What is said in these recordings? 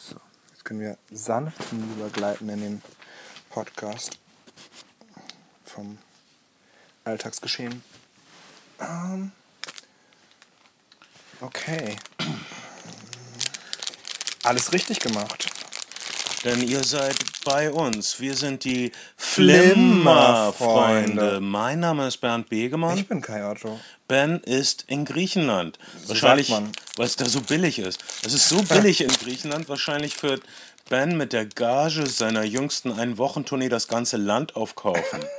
So, jetzt können wir sanft übergleiten in den Podcast vom Alltagsgeschehen. Ähm, okay. Alles richtig gemacht. Denn ihr seid bei uns. Wir sind die Flimmer-Freunde. Mein Name ist Bernd Begemann. Ich bin Kai Otto. Ben ist in Griechenland. So wahrscheinlich. Weil es da so billig ist. Es ist so billig in Griechenland. Wahrscheinlich wird Ben mit der Gage seiner jüngsten Ein-Wochen-Tournee das ganze Land aufkaufen.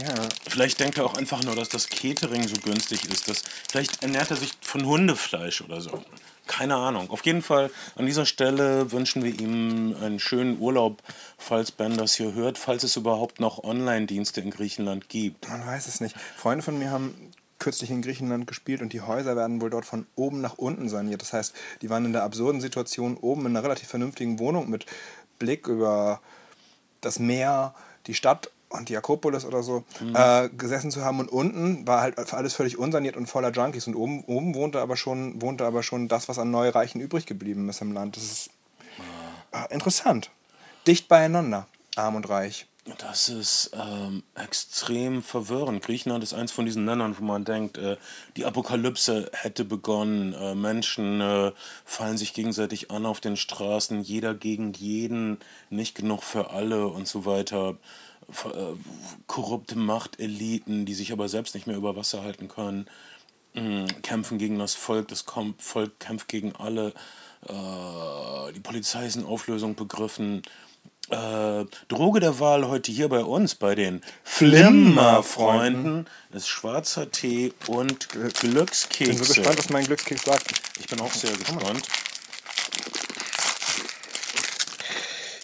Ja, Vielleicht denkt er auch einfach nur, dass das Catering so günstig ist. Dass, vielleicht ernährt er sich von Hundefleisch oder so. Keine Ahnung. Auf jeden Fall an dieser Stelle wünschen wir ihm einen schönen Urlaub, falls Ben das hier hört, falls es überhaupt noch Online-Dienste in Griechenland gibt. man weiß es nicht. Freunde von mir haben kürzlich in Griechenland gespielt und die Häuser werden wohl dort von oben nach unten saniert. Das heißt, die waren in der absurden Situation, oben in einer relativ vernünftigen Wohnung mit Blick über das Meer, die Stadt und die Akropolis oder so äh, gesessen zu haben und unten war halt alles völlig unsaniert und voller Junkies und oben, oben wohnte aber schon wohnte aber schon das, was an Neureichen übrig geblieben ist im Land. Das ist äh, interessant. Dicht beieinander, arm und reich. Das ist ähm, extrem verwirrend. Griechenland ist eins von diesen Ländern, wo man denkt, äh, die Apokalypse hätte begonnen. Äh, Menschen äh, fallen sich gegenseitig an auf den Straßen, jeder gegen jeden, nicht genug für alle und so weiter. Äh, korrupte Machteliten, die sich aber selbst nicht mehr über Wasser halten können, mh, kämpfen gegen das Volk, das Kom Volk kämpft gegen alle. Äh, die Polizei ist in Auflösung begriffen. Äh, Droge der Wahl heute hier bei uns, bei den Flimmer-Freunden, ist schwarzer Tee und Ich bin Glückskekse. so gespannt, was mein Glückskeks sagt. Ich bin auch sehr gespannt.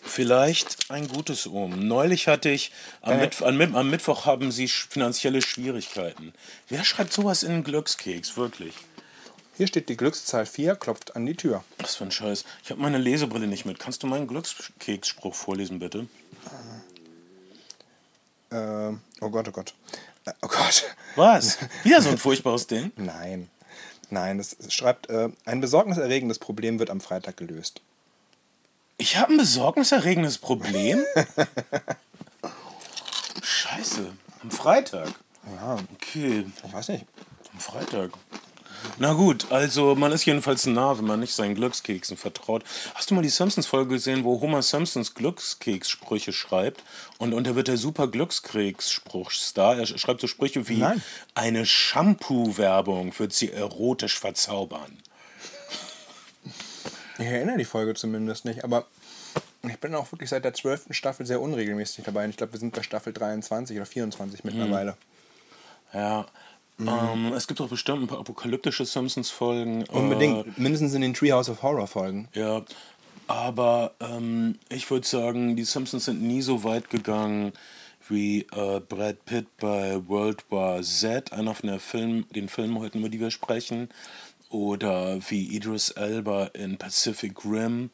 Vielleicht ein gutes Omen. Neulich hatte ich, am, Äh. Mittw am, Mitt- am Mittwoch haben sie finanzielle Schwierigkeiten. Wer schreibt sowas in einen Glückskeks, wirklich? Hier steht die Glückszahl 4, klopft an die Tür. Was für ein Scheiß. Ich habe meine Lesebrille nicht mit. Kannst du meinen Glückskeksspruch vorlesen, bitte? Äh, oh Gott, oh Gott. Äh, oh Gott. Was? Wieder so ein furchtbares Ding? Nein. Nein, es es schreibt, äh, ein besorgniserregendes Problem wird am Freitag gelöst. Ich habe ein besorgniserregendes Problem? Scheiße. Am Freitag. Ja, Okay, ich weiß nicht. am Freitag. Na gut, also man ist jedenfalls nah, wenn man nicht seinen Glückskeksen vertraut. Hast du mal die Simpsons-Folge gesehen, wo Homer Simpsons Glückskekssprüche schreibt? Und, und er wird der super Glückskeksspruchstar. Er sch- schreibt so Sprüche wie: Nein. Eine Shampoo-Werbung wird sie erotisch verzaubern. Ich erinnere die Folge zumindest nicht, aber ich bin auch wirklich seit der 12. Staffel sehr unregelmäßig dabei. Und ich glaube, wir sind bei Staffel 23 oder 24 mittlerweile. Ja. Ähm, es gibt doch bestimmt ein paar apokalyptische Simpsons-Folgen. äh, Unbedingt, mindestens in den Treehouse of Horror Folgen. Ja, aber ähm, ich würde sagen, die Simpsons sind nie so weit gegangen wie äh, Brad Pitt bei World War Z, einer von der Film, den Filmen heute, über die wir sprechen, oder wie Idris Elba in Pacific Rim,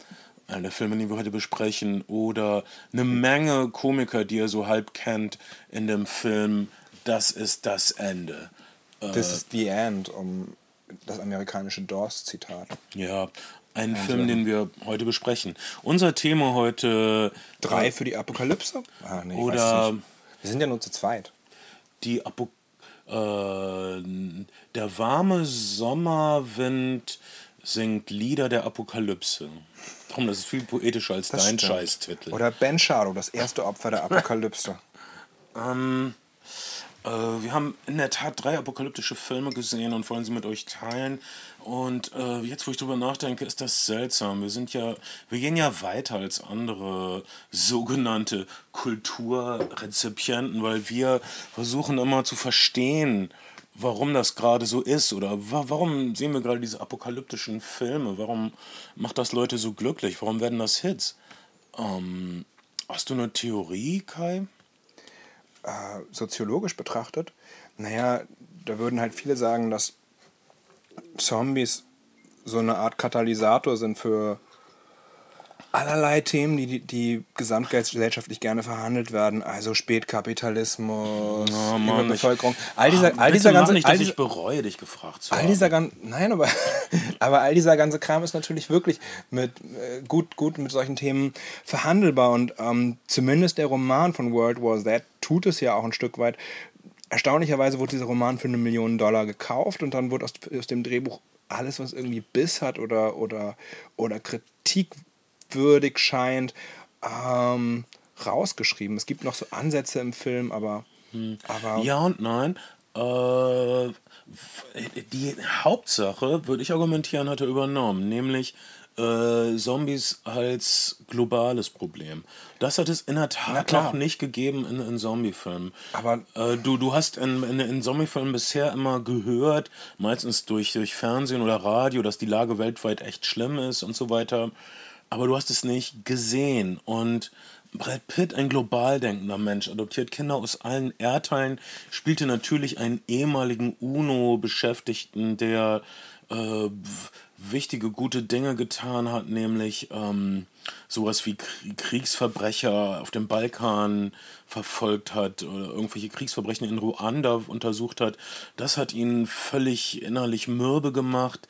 einer der Filme, die wir heute besprechen, oder eine Menge Komiker, die ihr so halb kennt in dem Film Das ist das Ende. This is the end, um das amerikanische Doors-Zitat. Ja, ein Film, den wir heute besprechen. Unser Thema heute Drei für die Apokalypse? Ah, nee, Oder-. Wir sind ja nur zu zweit. die Apo äh, der warme Sommerwind singt Lieder der Apokalypse. Komm, das ist viel poetischer als Das dein stimmt. Scheißtitel. Oder Ben Sharo, das erste Opfer der Apokalypse. Ähm, äh, wir haben in der Tat drei apokalyptische Filme gesehen und wollen sie mit euch teilen. Und äh, jetzt, wo ich drüber nachdenke, ist das seltsam. Wir sind ja, wir gehen ja weiter als andere sogenannte Kulturrezipienten, weil wir versuchen immer zu verstehen, warum das gerade so ist oder wa warum sehen wir gerade diese apokalyptischen Filme? Warum macht das Leute so glücklich? Warum werden das Hits? Ähm, hast du eine Theorie, Kai? Äh, soziologisch betrachtet, naja, da würden halt viele sagen, dass Zombies so eine Art Katalysator sind für allerlei Themen, die, die, gesamtgesellschaftlich gerne verhandelt werden. Also Spätkapitalismus, Oh Mann, Überbevölkerung. ich- All dieser, Ah, all dieser ganze, nicht, all ich bereue, dich gefragt zu all haben. dieser nein, aber, aber all dieser ganze Kram ist natürlich wirklich mit, äh, gut, gut mit solchen Themen verhandelbar und ähm, zumindest der Roman von World War Z tut es ja auch ein Stück weit. Erstaunlicherweise wurde dieser Roman für eine Million Dollar gekauft und dann wurde aus, aus dem Drehbuch alles, was irgendwie Biss hat oder, oder, oder kritikwürdig scheint, ähm, rausgeschrieben. Es gibt noch so Ansätze im Film, aber, aber Ja und nein. Äh, die Hauptsache, würde ich argumentieren, hat er übernommen, nämlich äh, Zombies als globales Problem. Das hat es in der Tat noch nicht gegeben in, in Zombiefilmen. Aber- äh, du, du hast in, in, in Zombiefilmen bisher immer gehört, meistens durch, durch Fernsehen oder Radio, dass die Lage weltweit echt schlimm ist und so weiter. Aber du hast es nicht gesehen. Und Brad Pitt, ein global denkender Mensch, adoptiert Kinder aus allen Erdteilen, spielte natürlich einen ehemaligen UNO-Beschäftigten, der äh, wichtige, gute Dinge getan hat, nämlich ähm, sowas wie Krie- Kriegsverbrecher auf dem Balkan verfolgt hat oder irgendwelche Kriegsverbrechen in Ruanda untersucht hat. Das hat ihn völlig innerlich mürbe gemacht.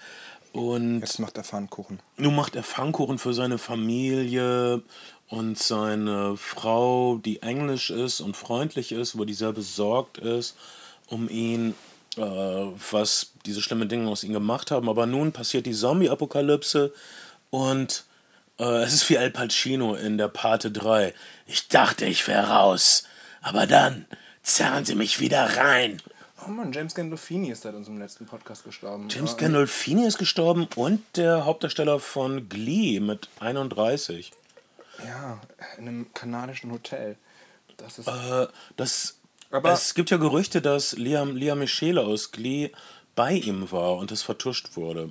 Und jetzt macht er Pfannkuchen. nun macht er Pfannkuchen für seine Familie und seine Frau, die englisch ist und freundlich ist, über die sehr besorgt ist um ihn, äh, was diese schlimmen Dinge aus ihm gemacht haben. Aber nun passiert die Zombie-Apokalypse und äh, es ist wie Al Pacino in der Pate 3. Ich dachte, ich wäre raus, aber dann zerren sie mich wieder rein. Oh Mann, James Gandolfini ist seit unserem letzten Podcast gestorben. James Äh, Gandolfini ist gestorben und der Hauptdarsteller von Glee mit 31. Ja, in einem kanadischen Hotel. Das ist. Äh, das, Aber- es gibt ja Gerüchte, dass Liam, Liam Michele aus Glee bei ihm war und es vertuscht wurde.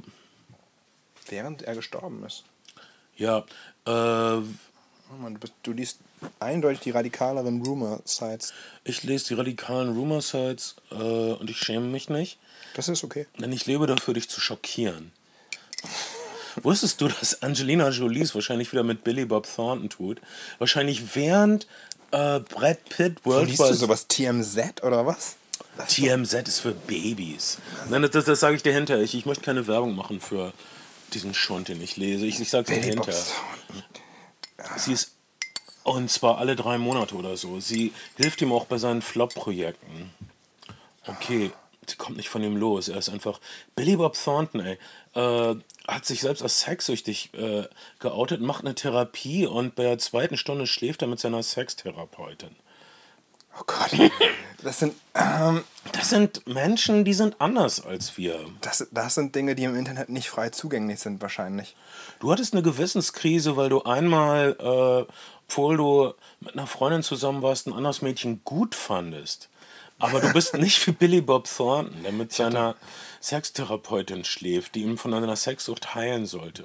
während er gestorben ist. Ja, äh, du, bist, du liest eindeutig die radikaleren Rumor-Sites. ich lese die radikalen Rumor-Sites äh, und ich schäme mich nicht, Das ist okay. denn ich lebe dafür, dich zu schockieren. Wusstest du, dass Angelina Jolie es wahrscheinlich wieder mit Billy Bob Thornton tut? Wahrscheinlich während äh, Brad Pitt Wo World liest du sowas? TMZ oder was? TMZ ist für Babys. Nein, das, das, das sage ich dir hinterher. Ich, ich möchte keine Werbung machen für diesen Schund, den ich lese. Ich, ich sage es dir Bob hinterher. Thornton. Sie ist, und zwar alle drei Monate oder so. Sie hilft ihm auch bei seinen Flop-Projekten. Okay, sie kommt nicht von ihm los. Er ist einfach. Billy Bob Thornton, ey, äh, hat sich selbst als sexsüchtig äh, geoutet, macht eine Therapie und bei der zweiten Stunde schläft er mit seiner Sextherapeutin. Oh Gott. Das sind, ähm, Das sind Menschen, die sind anders als wir. das, das sind Dinge, die im Internet nicht frei zugänglich sind, wahrscheinlich. Du hattest eine Gewissenskrise, weil du einmal, äh, obwohl du mit einer Freundin zusammen warst, ein anderes Mädchen gut fandest. Aber du bist nicht wie Billy Bob Thornton, der mit seiner Sextherapeutin schläft, die ihn von einer Sexsucht heilen sollte.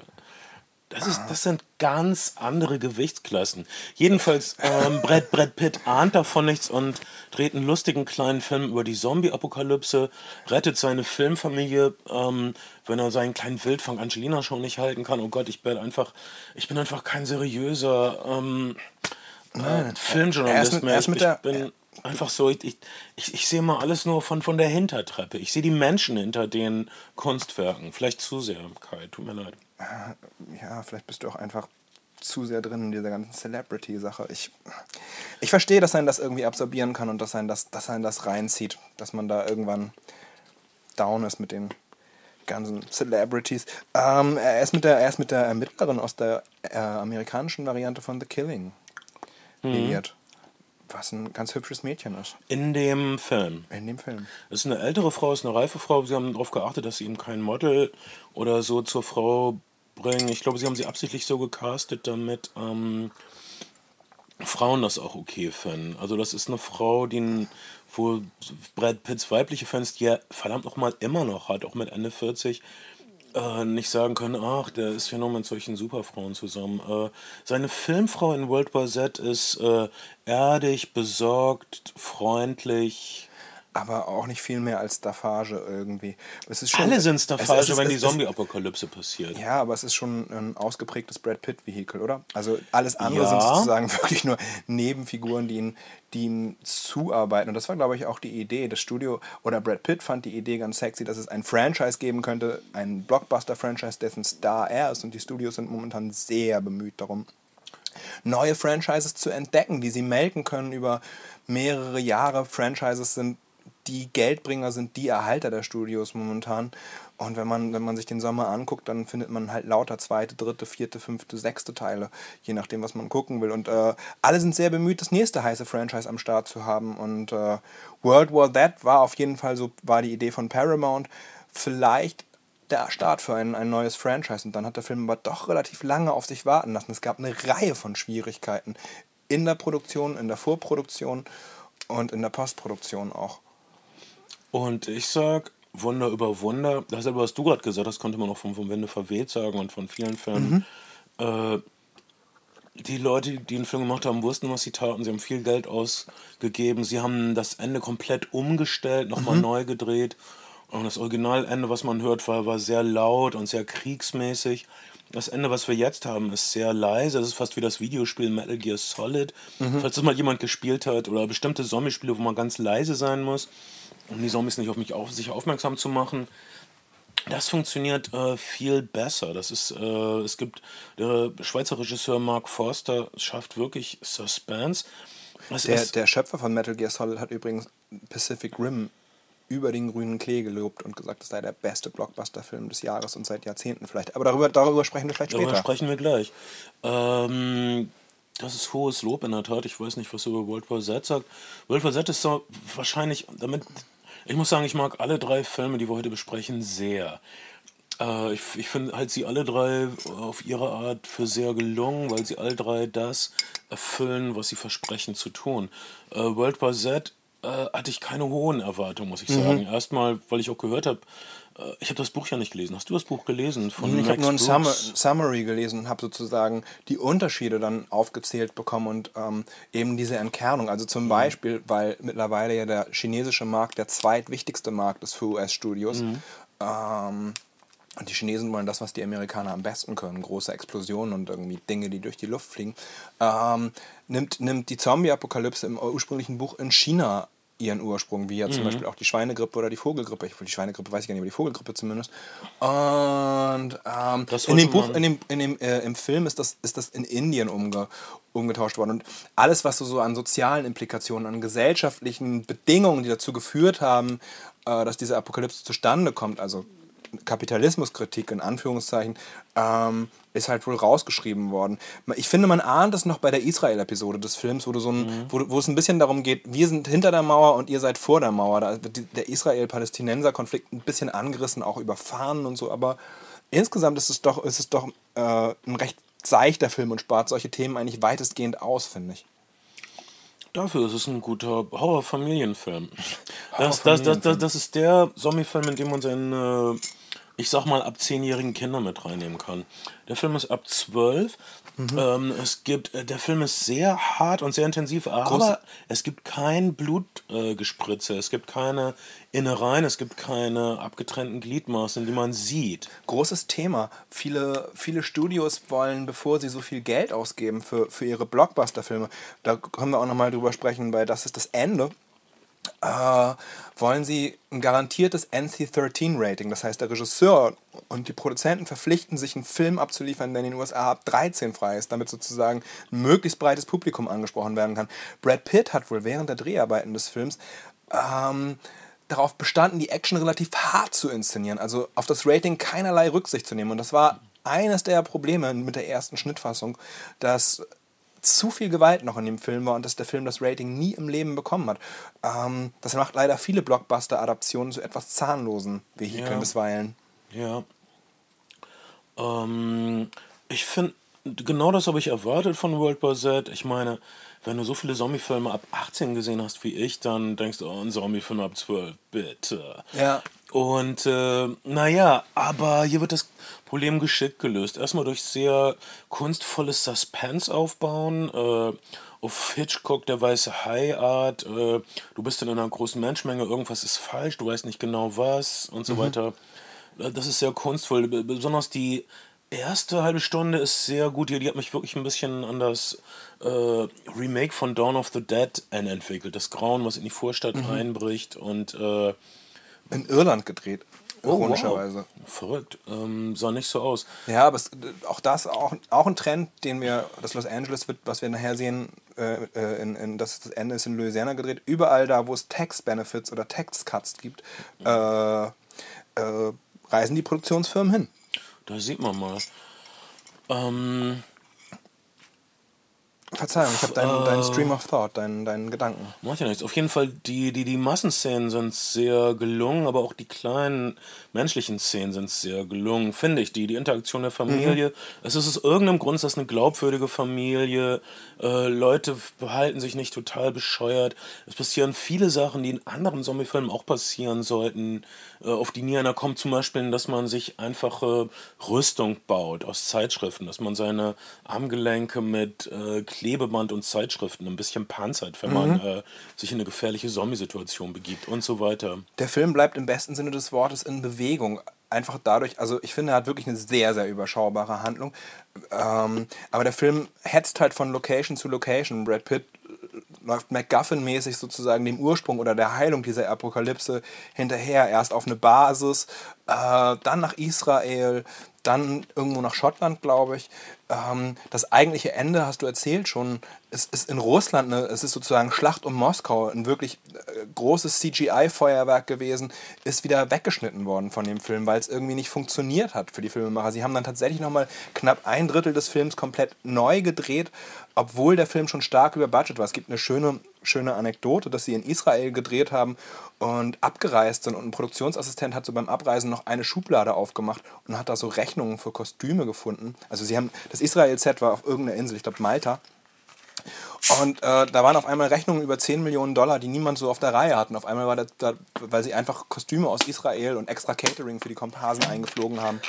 Das, ist, das sind ganz andere Gewichtsklassen. Jedenfalls, ähm, Brad, Brad Pitt ahnt davon nichts und dreht einen lustigen kleinen Film über die Zombie-Apokalypse, rettet seine Filmfamilie, ähm, wenn er seinen kleinen Wildfang Angelina schon nicht halten kann. Oh Gott, ich bin einfach, ich bin einfach kein seriöser ähm, äh, ist Filmjournalist mehr. Ich, ich bin einfach so, ich, ich, ich, sehe mal alles nur von, von der Hintertreppe. Ich sehe die Menschen hinter den Kunstwerken. Vielleicht zu sehr, Kai, tut mir leid. Ja, vielleicht bist du auch einfach zu sehr drin in dieser ganzen Celebrity-Sache. Ich, ich verstehe, dass einen das irgendwie absorbieren kann und dass einen das, dass das reinzieht, dass man da irgendwann down ist mit den ganzen Celebrities. Ähm, er, ist mit der, er ist mit der Ermittlerin aus der äh, amerikanischen Variante von The Killing liiert. Was ein ganz hübsches Mädchen ist In dem Film. in dem Film. Das ist eine ältere Frau, ist eine reife Frau. Sie haben darauf geachtet, dass sie ihm kein Model oder so zur Frau bringen. Ich glaube, sie haben sie absichtlich so gecastet, damit ähm, Frauen das auch okay finden. Also das ist eine Frau, die ein- wo Brad Pitts weibliche Fans, die er verdammt noch mal immer noch hat, auch mit Ende 40, äh, nicht sagen können, ach, der ist ja nur mit solchen Superfrauen zusammen. Äh, seine Filmfrau in World War Z ist äh, erdig, besorgt, freundlich, aber auch nicht viel mehr als Staffage irgendwie. Es ist schon, Alle sind Staffage, es ist- wenn die es Zombie-Apokalypse passiert. Ja, aber es ist schon ein ausgeprägtes Brad Pitt-Vehikel, oder? Also alles andere Ja. sind sozusagen wirklich nur Nebenfiguren, die ihm, die ihm zuarbeiten. Und das war, glaube ich, auch die Idee. Das Studio oder Brad Pitt fand die Idee ganz sexy, dass es ein Franchise geben könnte, ein Blockbuster-Franchise, dessen Star er ist. Und die Studios sind momentan sehr bemüht darum, neue Franchises zu entdecken, die sie melken können über mehrere Jahre. Franchises sind die Geldbringer, sind die Erhalter der Studios momentan. Und wenn man, wenn man sich den Sommer anguckt, dann findet man halt lauter zweite, dritte, vierte, fünfte, sechste Teile, je nachdem, was man gucken will. Und äh, alle sind sehr bemüht, das nächste heiße Franchise am Start zu haben. Und äh, World War That war auf jeden Fall so, war die Idee von Paramount. Vielleicht der Start für ein, ein neues Franchise. Und dann hat der Film aber doch relativ lange auf sich warten lassen. Es gab eine Reihe von Schwierigkeiten in der Produktion, in der Vorproduktion und in der Postproduktion auch. Und ich sag, Wunder über Wunder, dasselbe, was du gerade gesagt hast, konnte man auch vom, vom Winde verweht sagen und von vielen Filmen. Äh, die Leute, die den Film gemacht haben, wussten, was sie taten. Sie haben viel Geld ausgegeben. Sie haben das Ende komplett umgestellt, nochmal neu gedreht. Und das Originalende, was man hört, war, war sehr laut und sehr kriegsmäßig. Das Ende, was wir jetzt haben, ist sehr leise. Das ist fast wie das Videospiel Metal Gear Solid. Falls das mal jemand gespielt hat oder bestimmte Zombie-Spiele, wo man ganz leise sein muss, um die Zombies nicht auf mich auf, sich aufmerksam zu machen. Das funktioniert äh, viel besser. Das ist, äh, es gibt der Schweizer Regisseur Mark Forster schafft wirklich Suspense. Es Der, der Schöpfer von Metal Gear Solid hat übrigens Pacific Rim über den grünen Klee gelobt und gesagt, es sei der beste Blockbuster-Film des Jahres und seit Jahrzehnten vielleicht. Aber darüber, darüber sprechen wir vielleicht darüber später. sprechen wir gleich. Ähm, das ist hohes Lob in der Tat. Ich weiß nicht, was du über World War Z sagt. World War Z ist so wahrscheinlich damit. Ich muss sagen, ich mag alle drei Filme, die wir heute besprechen, sehr. Äh, ich ich finde halt sie alle drei auf ihre Art für sehr gelungen, weil sie alle drei das erfüllen, was sie versprechen zu tun. Äh, World War Z äh, hatte ich keine hohen Erwartungen, muss ich Mhm. sagen. Erstmal, weil ich auch gehört habe, äh, ich habe das Buch ja nicht gelesen. Hast du das Buch gelesen? Von Ich habe nur ein? Summa Summary gelesen und habe sozusagen die Unterschiede dann aufgezählt bekommen und ähm, eben diese Entkernung. Also zum Beispiel, weil mittlerweile ja der chinesische Markt der zweitwichtigste Markt ist für US-Studios. Ähm, und die Chinesen wollen das, was die Amerikaner am besten können, große Explosionen und irgendwie Dinge, die durch die Luft fliegen. Ähm, nimmt, nimmt die Zombie-Apokalypse im ursprünglichen Buch in China ihren Ursprung, wie ja zum Beispiel auch die Schweinegrippe oder die Vogelgrippe. Ich, die Schweinegrippe weiß ich gar nicht, aber die Vogelgrippe zumindest. Und ähm, in dem Buch, in dem, in dem, äh, im Film ist das, ist das in Indien umge, umgetauscht worden. Und alles, was so, so an sozialen Implikationen, an gesellschaftlichen Bedingungen, die dazu geführt haben, äh, dass diese Apokalypse zustande kommt, also Kapitalismuskritik in Anführungszeichen, ähm, ist halt wohl rausgeschrieben worden. Ich finde, man ahnt es noch bei der Israel-Episode des Films, wo, du so ein, wo, wo es ein bisschen darum geht, wir sind hinter der Mauer und ihr seid vor der Mauer. Da wird der Israel-Palästinenser-Konflikt ein bisschen angerissen, auch über Fahnen und so, aber insgesamt ist es doch, ist es doch äh, ein recht seichter Film und spart solche Themen eigentlich weitestgehend aus, finde ich. Dafür ist es ein guter Horror-Familienfilm. Das, das, das, das, das ist der Zombie-Film, in dem man seine, ich sag mal, ab zehnjährigen Kinder mit reinnehmen kann. Der Film ist ab zwölf. Ähm, es gibt, äh, der Film ist sehr hart und sehr intensiv, aber es gibt kein Blutgespritze, äh, es gibt keine Innereien, es gibt keine abgetrennten Gliedmaßen, die man sieht. großes Thema. Viele, viele Studios wollen, bevor sie so viel Geld ausgeben für, für ihre Blockbuster-Filme, da können wir auch nochmal drüber sprechen, weil das ist das Ende, äh, wollen sie ein garantiertes NC-13-Rating. Das heißt, der Regisseur und die Produzenten verpflichten sich, einen Film abzuliefern, der in den USA ab 13 frei ist, damit sozusagen ein möglichst breites Publikum angesprochen werden kann. Brad Pitt hat wohl während der Dreharbeiten des Films ähm, darauf bestanden, die Action relativ hart zu inszenieren, also auf das Rating keinerlei Rücksicht zu nehmen. Und das war eines der Probleme mit der ersten Schnittfassung, dass zu viel Gewalt noch in dem Film war und dass der Film das Rating nie im Leben bekommen hat. Ähm, das macht leider viele Blockbuster-Adaptionen zu etwas zahnlosen Vehikeln Ja. bisweilen. Ja. Ähm, ich finde, genau das habe ich erwartet von World War Z. Ich meine, wenn du so viele Zombie-Filme ab 18 gesehen hast wie ich, dann denkst du, oh, ein Zombie-Film ab 12, bitte. Ja. Und äh, naja, aber hier wird das Problem geschickt gelöst. Erstmal durch sehr kunstvolles Suspense aufbauen. Äh, auf Hitchcock, der weiße Hai-Art. Äh, du bist in einer großen Menschenmenge, irgendwas ist falsch, du weißt nicht genau was und so mhm. weiter. Äh, das ist sehr kunstvoll. Besonders die erste halbe Stunde ist sehr gut. Die, die hat mich wirklich ein bisschen an das äh, Remake von Dawn of the Dead entwickelt. Das Grauen, was in die Vorstadt mhm. einbricht und äh, in Irland gedreht. Oh, ironischerweise. Wow. Verrückt. Ähm, sah nicht so aus. Ja, aber es, auch das auch, auch ein Trend, den wir, das Los Angeles wird, was wir nachher sehen, äh, äh in, in, das, das Ende ist in Louisiana gedreht. Überall da, wo es Tax Benefits oder Tax Cuts gibt, äh, äh, reisen die Produktionsfirmen hin. Da sieht man mal. Ähm, Verzeihung, ich habe deinen, deinen Stream of Thought, deinen, deinen Gedanken. Macht ja nichts. Auf jeden Fall, die, die, die Massenszenen sind sehr gelungen, aber auch die kleinen menschlichen Szenen sind sehr gelungen, finde ich. Die, die Interaktion der Familie. Mhm. Es ist aus irgendeinem Grund, dass eine glaubwürdige Familie. Äh, Leute behalten sich nicht total bescheuert. Es passieren viele Sachen, die in anderen Zombiefilmen auch passieren sollten, äh, auf die nie einer kommt. Zum Beispiel, dass man sich einfache Rüstung baut aus Zeitschriften, dass man seine Armgelenke mit äh, Klebeband und Zeitschriften ein bisschen panzert, wenn mhm. man äh, sich in eine gefährliche Zombie-Situation begibt und so weiter. Der Film bleibt im besten Sinne des Wortes in Bewegung. Einfach dadurch, also ich finde, er hat wirklich eine sehr, sehr überschaubare Handlung. Ähm, aber der Film hetzt halt von Location zu Location. Brad Pitt läuft MacGuffin-mäßig sozusagen dem Ursprung oder der Heilung dieser Apokalypse hinterher. Erst auf eine Basis, äh, dann nach Israel, dann irgendwo nach Schottland, glaube ich. Ähm, das eigentliche Ende, hast du erzählt schon, es ist in Russland, ne, es ist sozusagen Schlacht um Moskau, ein wirklich äh, großes CGI-Feuerwerk gewesen, ist wieder weggeschnitten worden von dem Film, weil es irgendwie nicht funktioniert hat für die Filmemacher. Sie haben dann tatsächlich nochmal knapp ein Drittel des Films komplett neu gedreht, obwohl der Film schon stark über Budget war. Es gibt eine schöne, schöne Anekdote, dass sie in Israel gedreht haben und abgereist sind und ein Produktionsassistent hat so beim Abreisen noch eine Schublade aufgemacht und hat da so Rechnungen für Kostüme gefunden. Also sie haben, das Israel-Set war auf irgendeiner Insel, ich glaube Malta. Und äh, da waren auf einmal Rechnungen über 10 Millionen Dollar, die niemand so auf der Reihe hat. Und auf einmal war das, da, weil sie einfach Kostüme aus Israel und extra Catering für die Komparsen eingeflogen haben.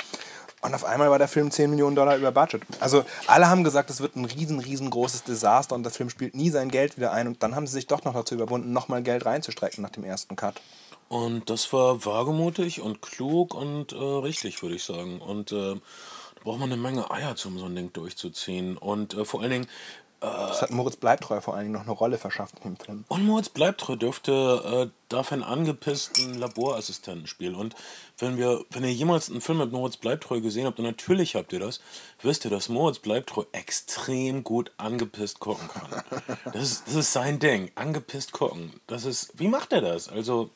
Und auf einmal war der Film 10 Millionen Dollar über Budget. Also alle haben gesagt, es wird ein riesen, riesengroßes Desaster und der Film spielt nie sein Geld wieder ein. Und dann haben sie sich doch noch dazu überwunden, nochmal Geld reinzustrecken nach dem ersten Cut. Und das war wagemutig und klug und äh, richtig, würde ich sagen. Und äh, da braucht man eine Menge Eier, um so ein Ding durchzuziehen. Und äh, vor allen Dingen, das hat Moritz Bleibtreu vor allen Dingen noch eine Rolle verschafft in dem Film. Und Moritz Bleibtreu dürfte, äh, darf einen angepissten Laborassistenten spielen. Und wenn wir, wenn ihr jemals einen Film mit Moritz Bleibtreu gesehen habt, und natürlich habt ihr das, wisst ihr, dass Moritz Bleibtreu extrem gut angepisst gucken kann. Das ist, das ist sein Ding. Angepisst gucken. Das ist, wie macht er das? Also,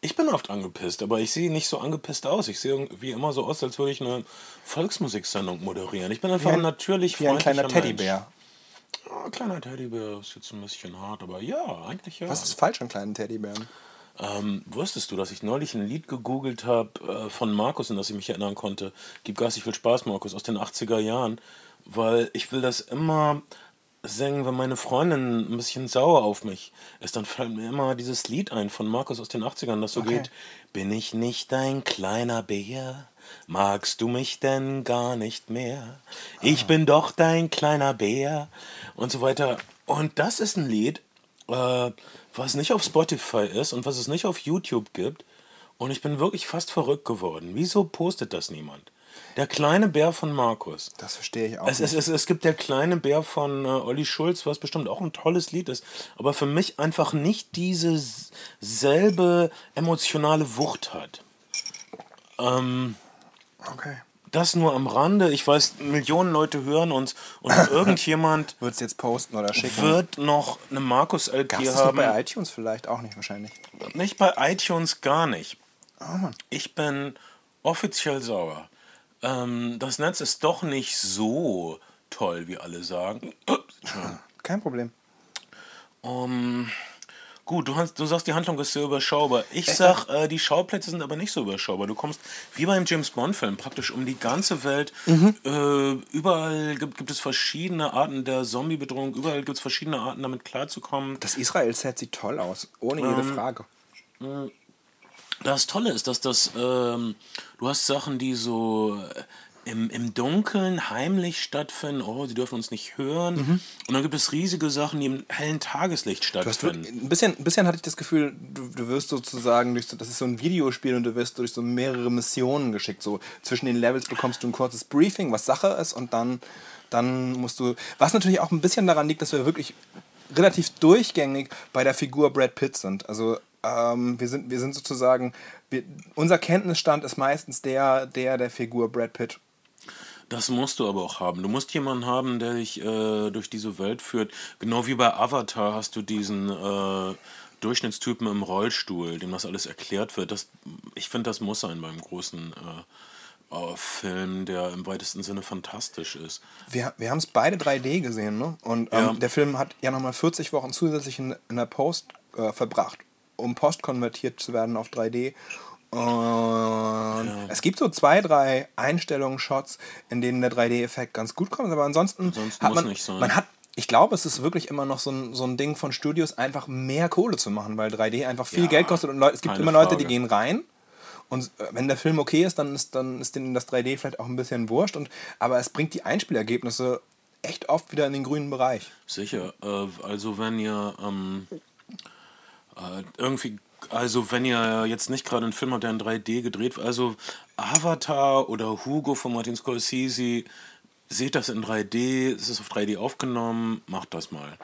ich bin oft angepisst, aber ich sehe nicht so angepisst aus. Ich sehe wie immer so aus, als würde ich eine Volksmusiksendung moderieren. Ich bin einfach wie ein, natürlich wie ein kleiner Teddybär. Ja, kleiner Teddybär ist jetzt ein bisschen hart, aber ja, eigentlich ja. Was ist falsch an kleinen Teddybären? Ähm, wusstest du, dass ich neulich ein Lied gegoogelt habe äh, von Markus, an das ich mich erinnern konnte? Gib geistig viel Spaß, Markus, aus den 80er Jahren. Weil ich will das immer singen, wenn meine Freundin ein bisschen sauer auf mich ist, dann fällt mir immer dieses Lied ein von Markus aus den 80ern, das so okay. geht. Bin ich nicht dein kleiner Bär? Magst du mich denn gar nicht mehr? Ich ah. bin doch dein kleiner Bär und so weiter. Und das ist ein Lied, äh, was nicht auf Spotify ist und was es nicht auf YouTube gibt. Und ich bin wirklich fast verrückt geworden. Wieso postet das niemand? Der kleine Bär von Markus. Das verstehe ich auch. Es, es, es, es gibt der kleine Bär von äh, Olli Schulz, was bestimmt auch ein tolles Lied ist, aber für mich einfach nicht diese selbe emotionale Wucht hat. Ähm, okay. Das nur am Rande. Ich weiß, Millionen Leute hören uns und irgendjemand wird es jetzt posten oder schicken. Wird noch eine Markus LP Gab's das haben. bei iTunes vielleicht auch nicht wahrscheinlich. Nicht bei iTunes gar nicht. Oh ich bin offiziell sauer. Ähm, das Netz ist doch nicht so toll, wie alle sagen. Kein Problem. Um, Gut, du, hast, du sagst, die Handlung ist sehr überschaubar. Ich sag, äh, die Schauplätze sind aber nicht so überschaubar. Du kommst wie beim James Bond-Film praktisch um die ganze Welt. Mhm. Äh, überall gibt, gibt es verschiedene Arten der Zombie-Bedrohung. Überall gibt es verschiedene Arten, damit klarzukommen. Das Israel-Set sieht toll aus, ohne ähm, jede Frage. Äh, Das Tolle ist, dass das, ähm, du hast Sachen, die so äh, im, im Dunkeln heimlich stattfinden. Oh, sie dürfen uns nicht hören. Mhm. Und dann gibt es riesige Sachen, die im hellen Tageslicht Du hast, stattfinden. ein, bisschen, ein bisschen hatte ich das Gefühl, du, du wirst sozusagen durch so, das ist so ein Videospiel und du wirst durch so mehrere Missionen geschickt. So zwischen den Levels bekommst du ein kurzes Briefing, was Sache ist, und dann, dann musst du. Was natürlich auch ein bisschen daran liegt, dass wir wirklich relativ durchgängig bei der Figur Brad Pitt sind. Also ähm, wir, sind, wir sind sozusagen. Wir, unser Kenntnisstand ist meistens der, der der Figur Brad Pitt. Das musst du aber auch haben. Du musst jemanden haben, der dich äh, durch diese Welt führt. Genau wie bei Avatar hast du diesen äh, Durchschnittstypen im Rollstuhl, dem das alles erklärt wird. Das, ich finde, das muss sein beim großen äh, äh, Film, der im weitesten Sinne fantastisch ist. Wir, wir haben es beide 3D gesehen, ne? Und ähm, Ja. der Film hat ja nochmal 40 Wochen zusätzlich in, in der Post äh, verbracht, um Post konvertiert zu werden auf 3D. Und es gibt so zwei, drei Einstellungen, Shots, in denen der 3D-Effekt ganz gut kommt, aber ansonsten, Ansonsten hat man, man hat, ich glaube, es ist wirklich immer noch so ein, so ein Ding von Studios, einfach mehr Kohle zu machen, weil 3D einfach viel Ja, Geld kostet und Leute, es gibt immer Leute, die gehen rein und äh, wenn der Film okay ist, dann ist, dann ist denen das 3D vielleicht auch ein bisschen wurscht. Und, aber es bringt die Einspielergebnisse echt oft wieder in den grünen Bereich. Sicher. Äh, also wenn ihr ähm, äh, irgendwie, also wenn ihr jetzt nicht gerade einen Film habt, der in 3D gedreht wird, also Avatar oder Hugo von Martin Scorsese, seht das in 3D, es ist auf 3D aufgenommen, macht das mal.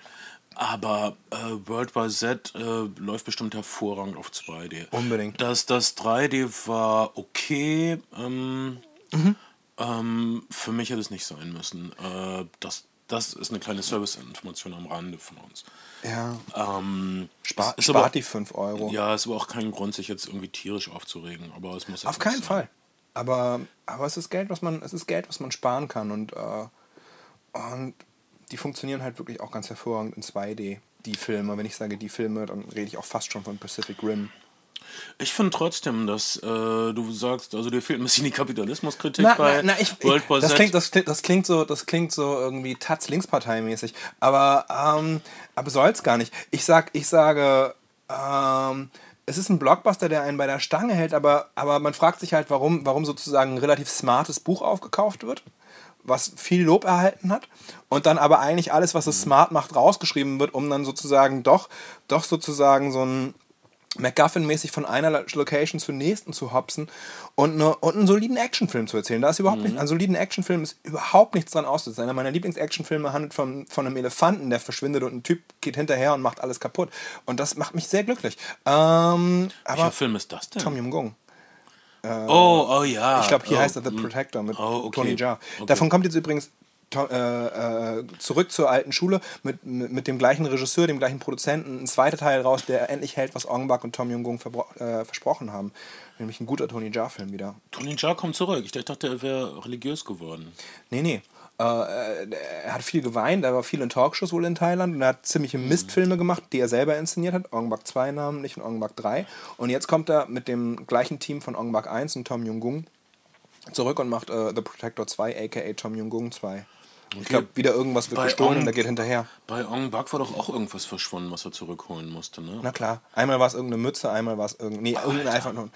Aber äh, World War Z äh, läuft bestimmt hervorragend auf 2D. Unbedingt. Das, das 3D war okay. Ähm, Mhm. ähm, für mich hätte es nicht sein müssen. Äh, das, das ist eine kleine Serviceinformation am Rande von uns. Ja. Ähm, Spar, es ist aber, spart die 5 Euro. ja, es war auch kein Grund, sich jetzt irgendwie tierisch aufzuregen, aber es muss Auf keinen sein. Fall. Aber, aber es ist Geld, was man, es ist Geld, was man sparen kann. Und, äh, und die funktionieren halt wirklich auch ganz hervorragend in 2D. Die Filme, wenn ich sage die Filme, dann rede ich auch fast schon von Pacific Rim. Ich finde trotzdem, dass äh, du sagst, also dir fehlt ein bisschen die Kapitalismuskritik Na, bei na, na, ich, World ich, das, klingt, das, klingt, das klingt so, das klingt so irgendwie Taz Linksparteimäßig, aber ähm, aber soll's gar nicht. Ich sag, ich sage, ähm, es ist ein Blockbuster, der einen bei der Stange hält, aber, aber man fragt sich halt, warum, warum sozusagen ein relativ smartes Buch aufgekauft wird, was viel Lob erhalten hat und dann aber eigentlich alles, was es smart macht, rausgeschrieben wird, um dann sozusagen doch, doch sozusagen so ein MacGuffin-mäßig von einer Location zur nächsten zu hopsen und, ne, und einen soliden Actionfilm zu erzählen. Da ist überhaupt nicht, an soliden Actionfilm ist überhaupt nichts dran auszusetzen. Einer meiner Lieblings-Actionfilme handelt von, von einem Elefanten, der verschwindet und ein Typ geht hinterher und macht alles kaputt. Und das macht mich sehr glücklich. Ähm, Welcher Film ist das denn? Tom Jung-Gung. oh, oh ja. Ich glaube, hier oh, heißt er The mm. Protector mit Oh, okay. Tony Jaa. Okay. Davon kommt jetzt übrigens äh, äh, zurück zur alten Schule mit, mit, mit dem gleichen Regisseur, dem gleichen Produzenten, ein zweiter Teil raus, der endlich hält, was Ong Bak und Tom Jung-Gung äh, versprochen haben. Nämlich ein guter Tony Jaa-Film wieder. Tony Jaa kommt zurück. Ich dachte, er wäre religiös geworden. Nee, nee. Äh, er hat viel geweint, er war viel in Talkshows wohl in Thailand und er hat ziemliche Mistfilme gemacht, die er selber inszeniert hat. Ong Bak 2 namentlich und Ong Bak 3. Und jetzt kommt er mit dem gleichen Team von Ong Bak 1 und Tom Jung-Gung zurück und macht äh, The Protector 2, aka Tom Jung-Gung 2. Ich glaube, wieder irgendwas wird gestohlen und der geht hinterher. Bei Ong Bak war doch auch irgendwas verschwunden, was er zurückholen musste, ne? Na klar, einmal war es irgendeine Mütze, einmal war es irgendein. Nee, irgendein einfach nur.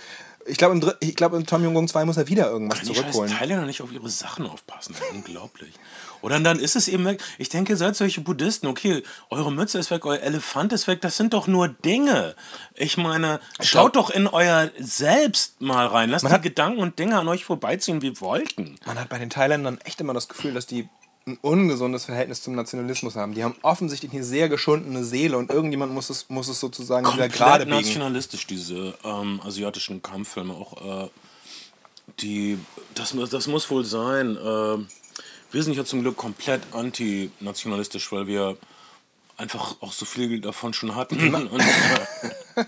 Ich glaube, im, ich glaub, in Tom Jung-Gung 2 muss er wieder irgendwas Die scheiß zurückholen. Thailänder nicht auf ihre Sachen aufpassen. Unglaublich. Oder dann ist es eben weg. Ich denke, ihr seid solche Buddhisten. Okay, eure Mütze ist weg, euer Elefant ist weg. Das sind doch nur Dinge. Ich meine, schaut doch in euer Selbst mal rein. Lasst die hat- Gedanken und Dinge an euch vorbeiziehen wie Wolken. Man hat bei den Thailändern echt immer das Gefühl, dass die ein ungesundes Verhältnis zum Nationalismus haben. Die haben offensichtlich eine sehr geschundene Seele und irgendjemand muss es, muss es sozusagen wieder gerade Komplett biegen. nationalistisch, diese ähm, asiatischen Kampffilme. Auch äh, die, das, das muss wohl sein. Äh, wir sind ja zum Glück komplett antinationalistisch, weil wir einfach auch so viel davon schon hatten. Und, äh,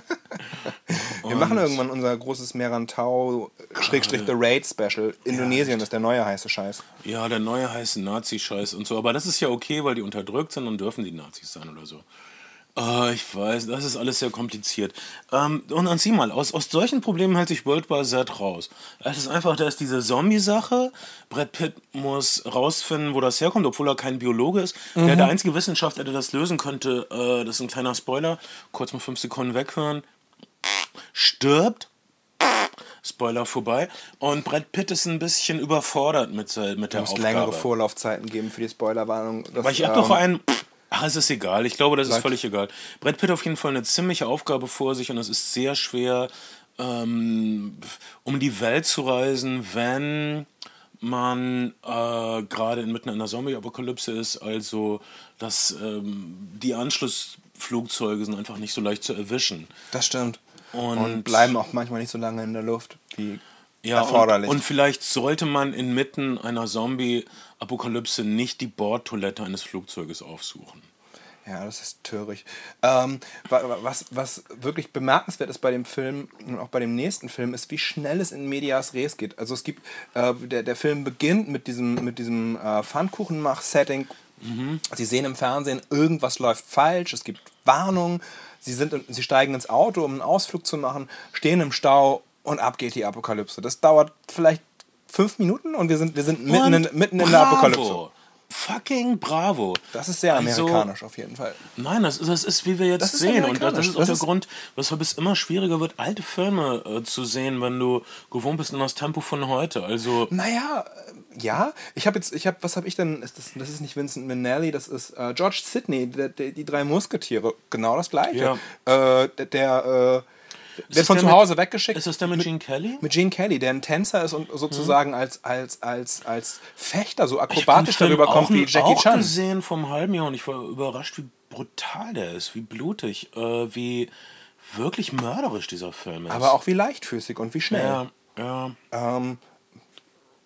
Wir machen irgendwann unser großes Merantau Schrägstrich The Raid Special. Indonesien ist der neue heiße Scheiß. ja, der neue heiße Nazi-Scheiß und so. Aber das ist ja okay, weil die unterdrückt sind und dürfen die Nazis sein oder so. Ah, ich weiß, das ist alles sehr kompliziert. Ähm, und dann sieh mal, aus, aus solchen Problemen hält sich World War Z raus. Es ist einfach, da ist diese Zombie-Sache. Brad Pitt muss rausfinden, wo das herkommt, obwohl er kein Biologe ist. Der, der einzige Wissenschaftler, der das lösen könnte, äh, das ist ein kleiner Spoiler, kurz mal fünf Sekunden weghören, stirbt. Spoiler vorbei. Und Brad Pitt ist ein bisschen überfordert mit, mit der Es muss Aufgabe. längere Vorlaufzeiten geben für die Spoilerwarnung. Aber ich habe ähm, doch einen. Ach, es ist egal. Ich glaube, das ist Leute. völlig egal. Brad Pitt auf jeden Fall eine ziemliche Aufgabe vor sich und es ist sehr schwer, ähm, um die Welt zu reisen, wenn man äh, gerade inmitten einer Zombie-Apokalypse ist. Also, dass ähm, die Anschlussflugzeuge sind einfach nicht so leicht zu erwischen. Das stimmt. Und- Und, bleiben auch manchmal nicht so lange in der Luft wie Ja, erforderlich. Und, und vielleicht sollte man inmitten einer Zombie-Apokalypse nicht die Bordtoilette eines Flugzeuges aufsuchen. Ja, das ist töricht. Ähm, wa- wa- was, was wirklich bemerkenswert ist bei dem Film und auch bei dem nächsten Film, ist, wie schnell es in Medias Res geht. Also es gibt, äh, der, der Film beginnt mit diesem, mit diesem äh, Pfannkuchenmach-Setting. Sie sehen im Fernsehen, irgendwas läuft falsch, es gibt Warnungen. Sie, sind, sie steigen ins Auto, um einen Ausflug zu machen, stehen im Stau und ab geht die Apokalypse. Das dauert vielleicht fünf Minuten und wir sind, wir sind mitten, in, mitten in der. Apokalypse. Fucking bravo. Das ist sehr Also- amerikanisch auf jeden Fall. Nein, das, das ist, wie wir jetzt Das ist sehen. Und das amerikanisch. ist auch Das der ist- Grund, weshalb es immer schwieriger wird, alte Filme äh, zu sehen, wenn du gewohnt bist an das Tempo von heute. Also, Naja, äh, ja. Ich habe jetzt, ich habe, was habe ich denn? Ist das, das ist nicht Vincent Minnelli, das ist äh, George Sidney, der, der, die drei Musketiere. Genau das gleiche. Äh, der, der, äh, wird von zu mit- Hause weggeschickt. ist das der mit Gene Kelly? mit Gene Kelly, der ein Tänzer ist und sozusagen als, als, als, als Fechter so Ich akrobatisch darüber kommt wie Jackie auch Chan. gesehen vom halben Jahr und ich war überrascht, wie brutal der ist, wie blutig, äh, wie wirklich mörderisch dieser Film ist. Aber auch wie leichtfüßig und wie schnell. ja, ja. Ähm,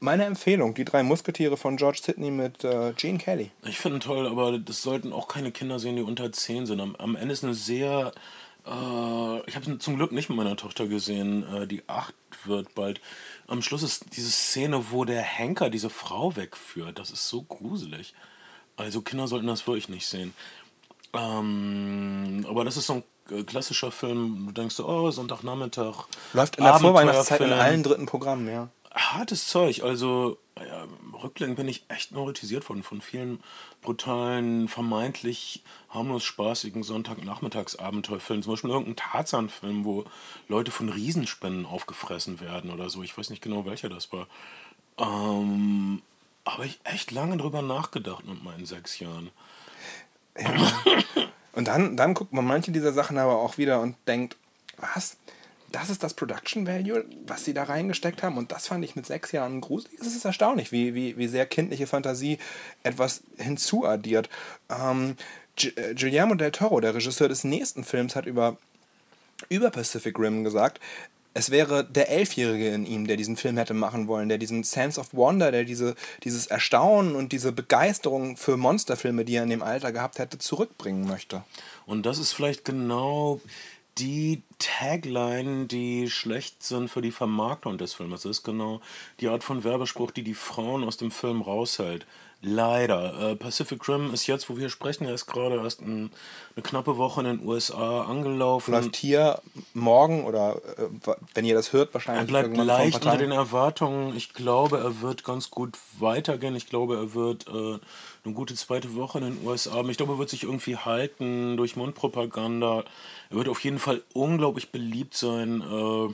meine Empfehlung, die drei Musketiere von George Sidney mit äh, Gene Kelly. Ich finde ihn toll, aber das sollten auch keine Kinder sehen, die unter 10 sind. Am, am Ende ist eine sehr. Äh, ich habe es zum Glück nicht mit meiner Tochter gesehen, äh, die 8 wird bald. Am Schluss ist diese Szene, wo der Henker diese Frau wegführt. Das ist so gruselig. Also Kinder sollten das wirklich nicht sehen. Ähm, aber das ist so ein äh, klassischer Film. Du denkst so, oh, Sonntagnachmittag. Läuft in der Vorweihnachtszeit in allen dritten Programmen, ja. Hartes Zeug. Also, ja, rückblickend bin ich echt neurotisiert worden von vielen brutalen, vermeintlich harmlos spaßigen Sonntagnachmittagsabenteuerfilmen. Zum Beispiel irgendein Tarzan-Film, wo Leute von Riesenspinnen aufgefressen werden oder so. Ich weiß nicht genau, welcher das war. Ähm, habe ich echt lange drüber nachgedacht mit meinen sechs Jahren. Und dann, dann guckt man manche dieser Sachen aber auch wieder und denkt, was? Das ist das Production Value, was sie da reingesteckt haben. Und das fand ich mit sechs Jahren gruselig. Es ist erstaunlich, wie, wie, wie sehr kindliche Fantasie etwas hinzuaddiert. Ähm, äh, Guillermo del Toro, der Regisseur des nächsten Films, hat über, über Pacific Rim gesagt, es wäre der Elfjährige in ihm, der diesen Film hätte machen wollen, der diesen Sense of Wonder, der diese, dieses Erstaunen und diese Begeisterung für Monsterfilme, die er in dem Alter gehabt hätte, zurückbringen möchte. Und das ist vielleicht genau die Tagline, die schlecht sind für die Vermarktung des Films. Das ist genau die Art von Werbespruch, die die Frauen aus dem Film raushält. Leider. Äh, Pacific Rim ist jetzt, wo wir sprechen, er ist gerade erst ein, eine knappe Woche in den USA angelaufen. Läuft hier morgen oder äh, wenn ihr das hört, Er wahrscheinlich bleibt vor ein leicht unter den. Erwartungen. Ich glaube, er wird ganz gut weitergehen. Ich glaube, er wird äh, eine gute zweite Woche in den USA. Ich glaube, er wird sich irgendwie halten durch Mundpropaganda. Er wird auf jeden Fall unglaublich beliebt sein äh,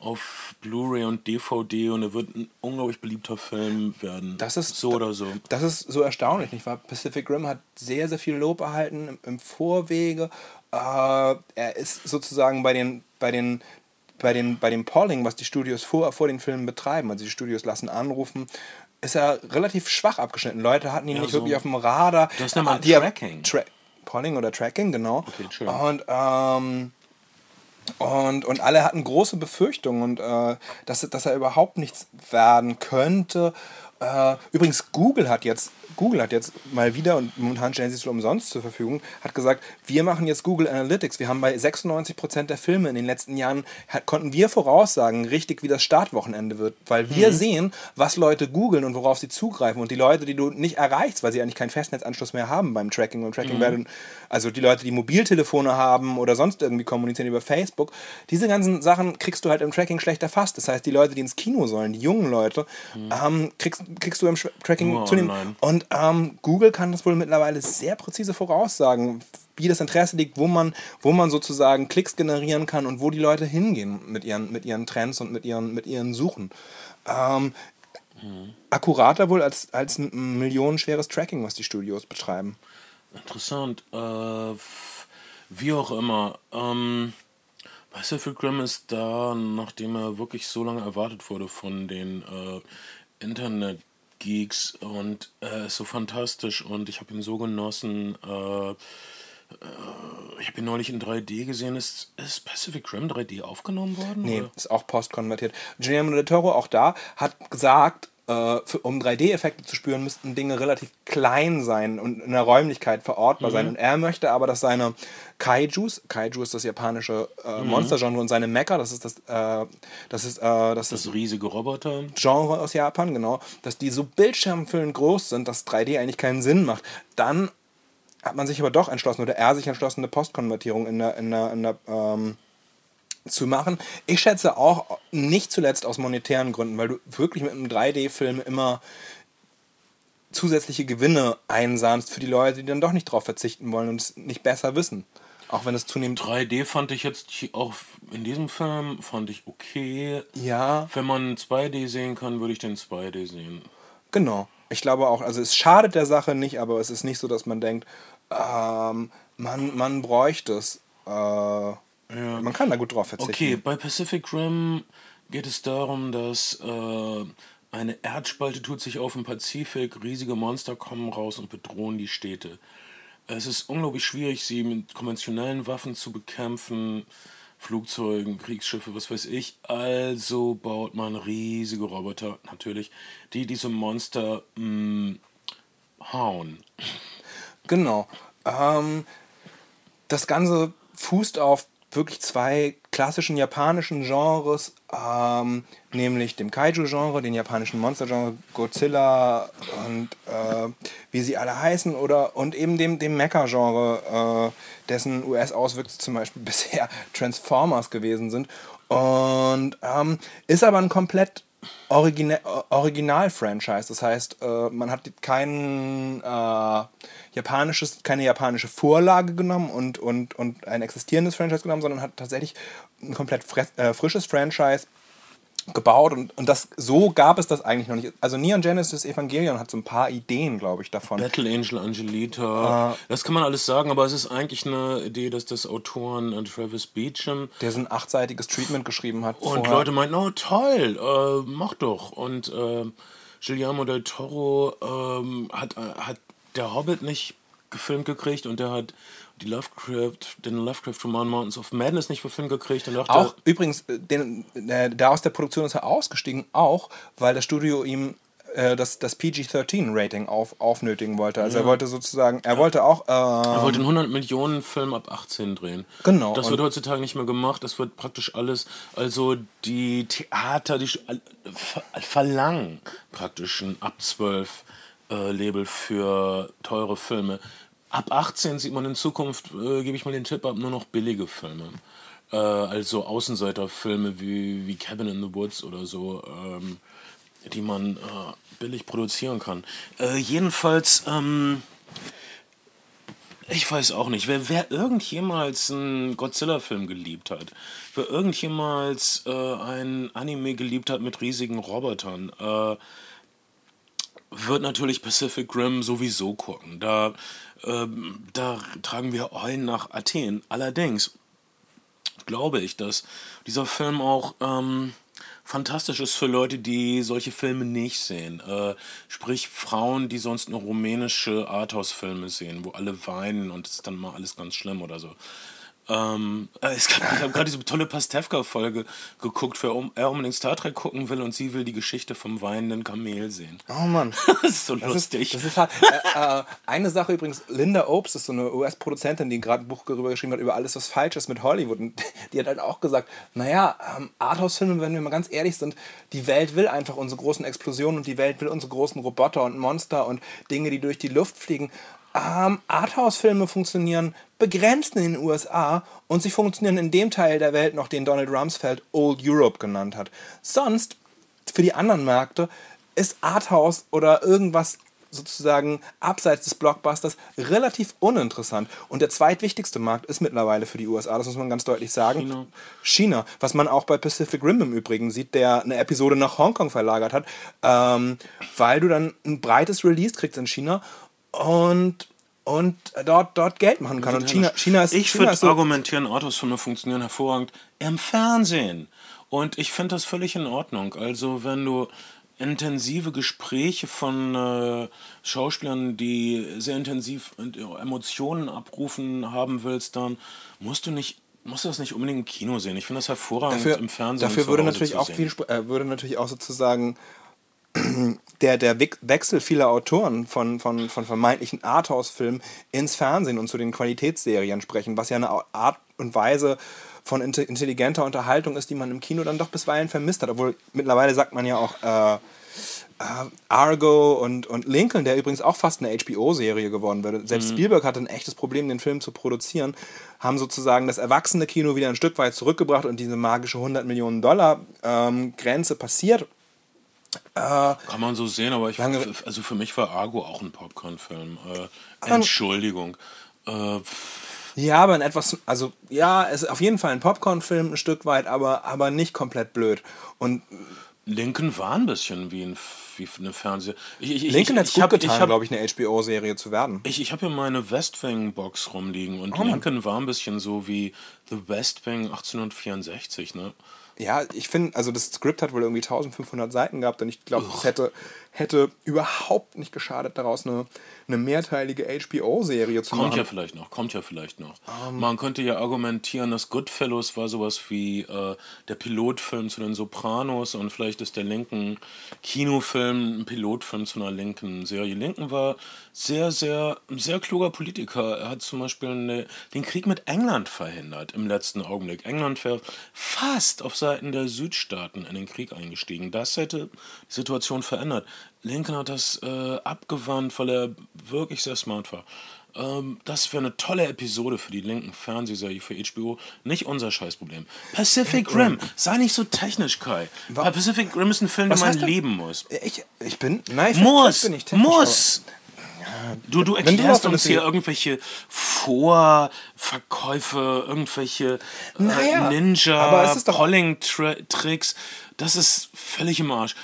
auf Blu-ray und DVD und er wird ein unglaublich beliebter Film werden. Das ist so oder so. Das ist so erstaunlich, nicht wahr? Pacific Rim hat sehr, sehr viel Lob erhalten im, im Vorwege. Äh, er ist sozusagen bei den, bei den, bei den, bei dem Polling, was die Studios vor, vor den Filmen betreiben, also die Studios lassen anrufen, ist er relativ schwach abgeschnitten. Leute hatten ihn Ja, nicht so- wirklich auf dem Radar. Das nennt man Die- Tracking. Tra Polling oder Tracking, genau. Okay. Und ähm, und, und alle hatten große Befürchtungen, und, äh, dass, dass er überhaupt nichts werden könnte. Äh, übrigens, Google hat jetzt Google hat jetzt mal wieder, und momentan stellen sie es umsonst zur Verfügung, hat gesagt, wir machen jetzt Google Analytics. Wir haben bei 96% der Filme in den letzten Jahren, konnten wir voraussagen, richtig wie das Startwochenende wird. Weil wir sehen, was Leute googeln und worauf sie zugreifen. Und die Leute, die du nicht erreichst, weil sie eigentlich keinen Festnetzanschluss mehr haben beim Tracking und Tracking werden, also die Leute, die Mobiltelefone haben oder sonst irgendwie kommunizieren über Facebook, diese ganzen Sachen kriegst du halt im Tracking schlecht erfasst. Das heißt, die Leute, die ins Kino sollen, die jungen Leute, ähm, kriegst, kriegst du im Tracking Nur zunehmend. online. Und ähm, Google kann das wohl mittlerweile sehr präzise voraussagen, wie das Interesse liegt, wo man, wo man sozusagen Klicks generieren kann und wo die Leute hingehen mit ihren, mit ihren Trends und mit ihren, mit ihren Suchen. Ähm, Akkurater wohl als, als ein millionenschweres Tracking, was die Studios betreiben. Interessant. Äh, wie auch immer. Ähm, Pacific Rim ist da, nachdem er wirklich so lange erwartet wurde von den äh, Internet-Geeks und ist so fantastisch und ich habe ihn so genossen. Äh, äh, ich habe ihn neulich in 3D gesehen. Ist, ist Pacific Rim 3D aufgenommen worden? Nee, oder? ist auch postkonvertiert. Guillermo del Toro, auch da, hat gesagt, äh, für, um 3D-Effekte zu spüren, müssten Dinge relativ klein sein und in der Räumlichkeit verortbar sein. Und er möchte aber, dass seine Kaijus, Kaiju ist das japanische äh, Monstergenre und seine Mecha, das ist das, äh, das ist, äh, das ist Das riesige Roboter. Genre aus Japan, genau, dass die so bildschirmfüllend groß sind, dass 3D eigentlich keinen Sinn macht. Dann hat man sich aber doch entschlossen, oder er sich entschlossen, eine Postkonvertierung in der, in der, in der ähm, zu machen. Ich schätze auch nicht zuletzt aus monetären Gründen, weil du wirklich mit einem 3D-Film immer zusätzliche Gewinne einsahnst für die Leute, die dann doch nicht drauf verzichten wollen und es nicht besser wissen. Auch wenn es zunehmend 3D fand ich jetzt auch in diesem Film fand ich okay. ja, Wenn man 2D sehen kann, würde ich den 2D sehen. Genau. Ich glaube auch, also es schadet der Sache nicht, aber es ist nicht so, dass man denkt, ähm, man, man bräuchte es. Äh, Man kann da gut drauf verzichten. Okay, bei Pacific Rim geht es darum, dass äh, eine Erdspalte tut sich auf im Pazifik, riesige Monster kommen raus und bedrohen die Städte. Es ist unglaublich schwierig, sie mit konventionellen Waffen zu bekämpfen, Flugzeugen, Kriegsschiffe, was weiß ich. Also baut man riesige Roboter, natürlich, die diese Monster mh, hauen. Genau. Ähm, das Ganze fußt auf wirklich zwei klassischen japanischen Genres, ähm, nämlich dem Kaiju-Genre, den japanischen Monster-Genre, Godzilla und äh, wie sie alle heißen, oder und eben dem, dem Mecha-Genre, äh, dessen US-Auswüchse zum Beispiel bisher Transformers gewesen sind. Und ähm, ist aber ein komplett Origina Original-Franchise. Das heißt, äh, man hat kein äh, japanisches, keine japanische Vorlage genommen und, und, und ein existierendes Franchise genommen, sondern hat tatsächlich ein komplett äh, frisches Franchise gebaut und, und das so gab es das eigentlich noch nicht. Also Neon Genesis Evangelion hat so ein paar Ideen, glaube ich, davon. Battle Angel Angelita, das kann man alles sagen, aber es ist eigentlich eine Idee, dass das Autoren äh, Travis Beecham Der so ein achtseitiges Treatment geschrieben hat. und vorher. Leute meinten, oh toll, äh, mach doch. Und äh, Guillermo del Toro ähm, hat, äh, hat der Hobbit nicht gefilmt gekriegt und der hat die Lovecraft, den Lovecraft-Roman Mountains of Madness nicht verfilmt gekriegt und dachte, Auch übrigens, äh, den, äh, da aus der Produktion ist er ausgestiegen, auch weil das Studio ihm äh, das, das PG-13-Rating auf, aufnötigen wollte. Also er wollte sozusagen, er wollte auch, er äh, wollte einen 100 Millionen Film ab 18 drehen. Genau, Das wird heutzutage nicht mehr gemacht. Das wird praktisch alles, also die Theater, die äh, ver- verlangen praktisch ein ab 12 äh, Label für teure Filme. Ab 18 sieht man in Zukunft, äh, gebe ich mal den Tipp ab, nur noch billige Filme. Äh, also Außenseiterfilme wie, wie Cabin in the Woods oder so, ähm, die man äh, billig produzieren kann. Äh, jedenfalls, ähm, ich weiß auch nicht. Wer, wer irgendjemals einen Godzilla-Film geliebt hat, wer irgendjemals äh, ein Anime geliebt hat mit riesigen Robotern, äh, wird natürlich Pacific Rim sowieso gucken. Da, ähm, da tragen wir Eulen nach Athen. Allerdings glaube ich, dass dieser Film auch ähm, fantastisch ist für Leute, die solche Filme nicht sehen. Äh, sprich Frauen, die sonst nur rumänische Arthouse-Filme sehen, wo alle weinen und es ist dann mal alles ganz schlimm oder so. Ähm, äh, es gab, ich habe gerade diese tolle Pastewka-Folge geguckt, wer um, er unbedingt Star Trek gucken will und sie will die Geschichte vom weinenden Kamel sehen. oh Mann. Das ist so Das ist, lustig. das ist hart. äh, äh, eine Sache übrigens, Linda Obst ist so eine US-Produzentin, die gerade ein Buch darüber geschrieben hat, über alles, was falsch ist mit Hollywood. Und die hat halt auch gesagt, naja, ähm, Arthouse-Filme, wenn wir mal ganz ehrlich sind, die Welt will einfach unsere großen Explosionen und die Welt will unsere großen Roboter und Monster und Dinge, die durch die Luft fliegen. Ähm, Arthouse-Filme funktionieren begrenzt in den USA und sie funktionieren in dem Teil der Welt noch, den Donald Rumsfeld Old Europe genannt hat. Sonst, für die anderen Märkte, ist Arthouse oder irgendwas sozusagen abseits des Blockbusters relativ uninteressant. Und der zweitwichtigste Markt ist mittlerweile für die USA, das muss man ganz deutlich sagen, China. China was man auch bei Pacific Rim im Übrigen sieht, der eine Episode nach Hongkong verlagert hat, ähm, weil du dann ein breites Release kriegst in China und und dort, dort Geld machen kann. Und China, China ist. Ich würde so argumentieren, Autosfilme funktionieren hervorragend im Fernsehen. Und ich finde das völlig in Ordnung. Also, wenn du intensive Gespräche von äh, Schauspielern, die sehr intensiv Emotionen abrufen haben willst, dann musst du nicht musst du das nicht unbedingt im Kino sehen. Ich finde das hervorragend dafür, im Fernsehen. Dafür würde natürlich auch viel, äh, würde natürlich auch sozusagen der, der Wechsel vieler Autoren von, von, von vermeintlichen Arthouse-Filmen ins Fernsehen und zu den Qualitätsserien sprechen, was ja eine Art und Weise von intelligenter Unterhaltung ist, die man im Kino dann doch bisweilen vermisst hat. Obwohl mittlerweile sagt man ja auch äh, äh, Argo und, und Lincoln, der übrigens auch fast eine HBO-Serie geworden wäre. Selbst mhm. Spielberg hatte ein echtes Problem, den Film zu produzieren, haben sozusagen das erwachsene Kino wieder ein Stück weit zurückgebracht und diese magische 100 Millionen Dollar ähm, Grenze passiert. Äh, Kann man so sehen, aber ich, also für mich war Argo auch ein Popcorn-Film. Äh, Entschuldigung. Äh, ja, aber ein etwas, also ja, es ist auf jeden Fall ein Popcorn-Film ein Stück weit, aber, aber nicht komplett blöd. Und Lincoln war ein bisschen wie, ein, wie eine Fernseh... Ich, ich, Lincoln hat es gut getan, glaube ich, eine HBO-Serie zu werden. Ich, ich habe hier meine West Wing-Box rumliegen und oh, Lincoln war ein bisschen so wie The West Wing 1864, ne? Ja, ich finde, also das Skript hat wohl irgendwie 1500 Seiten gehabt und ich glaube, es hätte, hätte überhaupt nicht geschadet, daraus eine eine mehrteilige HBO-Serie zu kommt machen. Kommt ja vielleicht noch, kommt ja vielleicht noch. Um. Man könnte ja argumentieren, dass Goodfellows war sowas wie äh, der Pilotfilm zu den Sopranos und vielleicht ist der linken Kinofilm ein Pilotfilm zu einer linken Serie. Linken war sehr, sehr, ein sehr kluger Politiker. Er hat zum Beispiel eine, den Krieg mit England verhindert im letzten Augenblick. England wäre fast auf Seiten der Südstaaten in den Krieg eingestiegen. Das hätte die Situation verändert. Lincoln hat das äh, abgewandt, weil er wirklich sehr smart war. Ähm, das wäre eine tolle Episode für die linken Fernsehserie für HBO. Nicht unser Scheißproblem. Pacific Rim. Sei nicht so technisch, Kai. Was? Pacific Rim ist ein Film, den man leben muss. Ich, ich bin. Nein, ich muss. Bin ich muss. Du, du erklärst du uns hier irgendwelche Vorverkäufe, irgendwelche äh, naja, Ninja, Polling-Tricks. Das ist völlig im Arsch